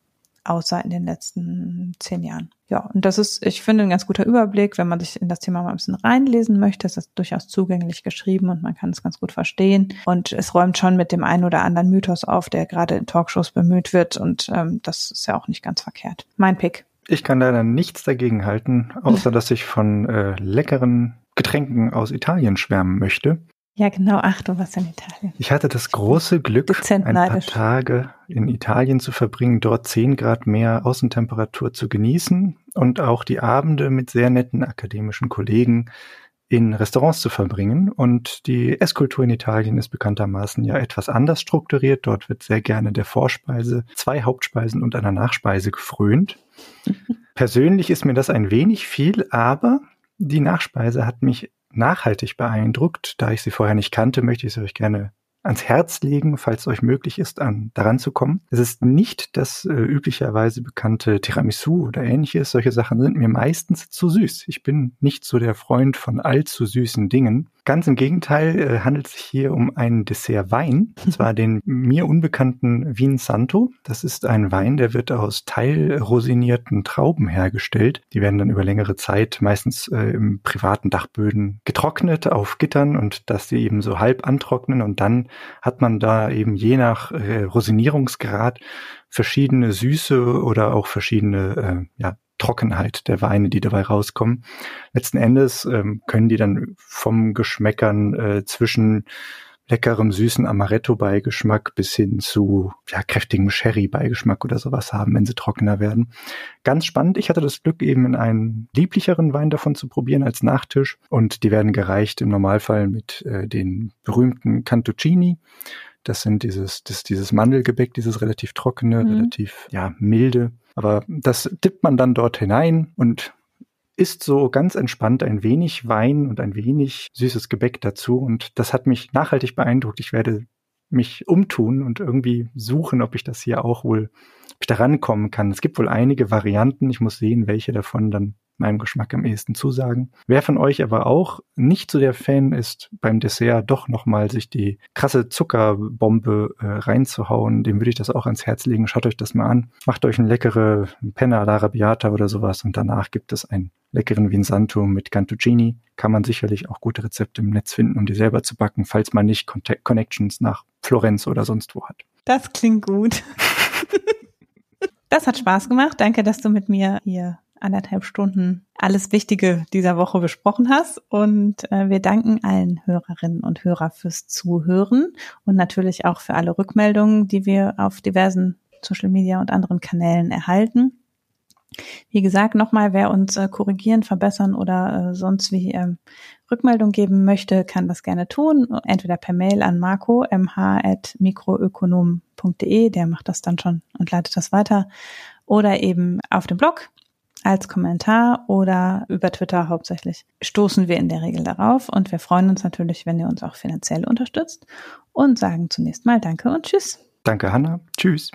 aussah in den letzten zehn Jahren. Ja, und das ist, ich finde, ein ganz guter Überblick, wenn man sich in das Thema mal ein bisschen reinlesen möchte. Es ist durchaus zugänglich geschrieben und man kann es ganz gut verstehen. Und es räumt schon mit dem einen oder anderen Mythos auf, der gerade in Talkshows bemüht wird. Und ähm, das ist ja auch nicht ganz verkehrt. Mein Pick. Ich kann leider nichts dagegen halten, außer <laughs> dass ich von äh, leckeren Getränken aus Italien schwärmen möchte. Ja, genau. Ach, du warst in Italien. Ich hatte das große Glück, ein paar Tage in Italien zu verbringen, dort zehn Grad mehr Außentemperatur zu genießen und auch die Abende mit sehr netten akademischen Kollegen in Restaurants zu verbringen. Und die Esskultur in Italien ist bekanntermaßen ja etwas anders strukturiert. Dort wird sehr gerne der Vorspeise, zwei Hauptspeisen und einer Nachspeise gefrönt. <laughs> Persönlich ist mir das ein wenig viel, aber die Nachspeise hat mich nachhaltig beeindruckt. Da ich sie vorher nicht kannte, möchte ich sie euch gerne ans Herz legen, falls euch möglich ist, an, daran zu kommen. Es ist nicht das äh, üblicherweise bekannte Tiramisu oder ähnliches. Solche Sachen sind mir meistens zu süß. Ich bin nicht so der Freund von allzu süßen Dingen. Ganz im Gegenteil äh, handelt es sich hier um einen Dessert Wein, und <laughs> zwar den mir unbekannten Vin Santo. Das ist ein Wein, der wird aus teilrosinierten Trauben hergestellt. Die werden dann über längere Zeit meistens äh, im privaten Dachböden getrocknet auf Gittern und dass sie eben so halb antrocknen und dann hat man da eben je nach äh, Rosinierungsgrad verschiedene Süße oder auch verschiedene äh, ja, Trockenheit der Weine, die dabei rauskommen. Letzten Endes ähm, können die dann vom Geschmäckern äh, zwischen leckerem süßen Amaretto-Beigeschmack bis hin zu ja, kräftigem Sherry-Beigeschmack oder sowas haben, wenn sie trockener werden. Ganz spannend. Ich hatte das Glück, eben in einen lieblicheren Wein davon zu probieren als Nachtisch. Und die werden gereicht im Normalfall mit äh, den berühmten Cantuccini. Das sind dieses, das, dieses Mandelgebäck, dieses relativ trockene, mhm. relativ ja, milde Aber das tippt man dann dort hinein und isst so ganz entspannt ein wenig Wein und ein wenig süßes Gebäck dazu. Und das hat mich nachhaltig beeindruckt. Ich werde mich umtun und irgendwie suchen, ob ich das hier auch wohl, ob ich da rankommen kann. Es gibt wohl einige Varianten. Ich muss sehen, welche davon dann meinem Geschmack am ehesten zusagen. Wer von euch aber auch nicht so der Fan ist, beim Dessert doch nochmal sich die krasse Zuckerbombe äh, reinzuhauen, dem würde ich das auch ans Herz legen. Schaut euch das mal an. Macht euch eine leckere Penna all'arabiata oder sowas und danach gibt es einen leckeren Vinsanto mit Cantuccini. Kann man sicherlich auch gute Rezepte im Netz finden, um die selber zu backen, falls man nicht Connections nach Florenz oder sonst wo hat. Das klingt gut. <laughs> Das hat Spaß gemacht. Danke, dass du mit mir hier anderthalb Stunden alles Wichtige dieser Woche besprochen hast. Und äh, wir danken allen Hörerinnen und Hörer fürs Zuhören und natürlich auch für alle Rückmeldungen, die wir auf diversen Social Media und anderen Kanälen erhalten. Wie gesagt, nochmal, wer uns äh, korrigieren, verbessern oder äh, sonst wie ähm, Rückmeldung geben möchte, kann das gerne tun. Entweder per Mail an marco mh.mikroökonom.de, der macht das dann schon und leitet das weiter. Oder eben auf dem Blog als Kommentar oder über Twitter hauptsächlich stoßen wir in der Regel darauf und wir freuen uns natürlich, wenn ihr uns auch finanziell unterstützt und sagen zunächst mal Danke und Tschüss. Danke, Hanna. Tschüss.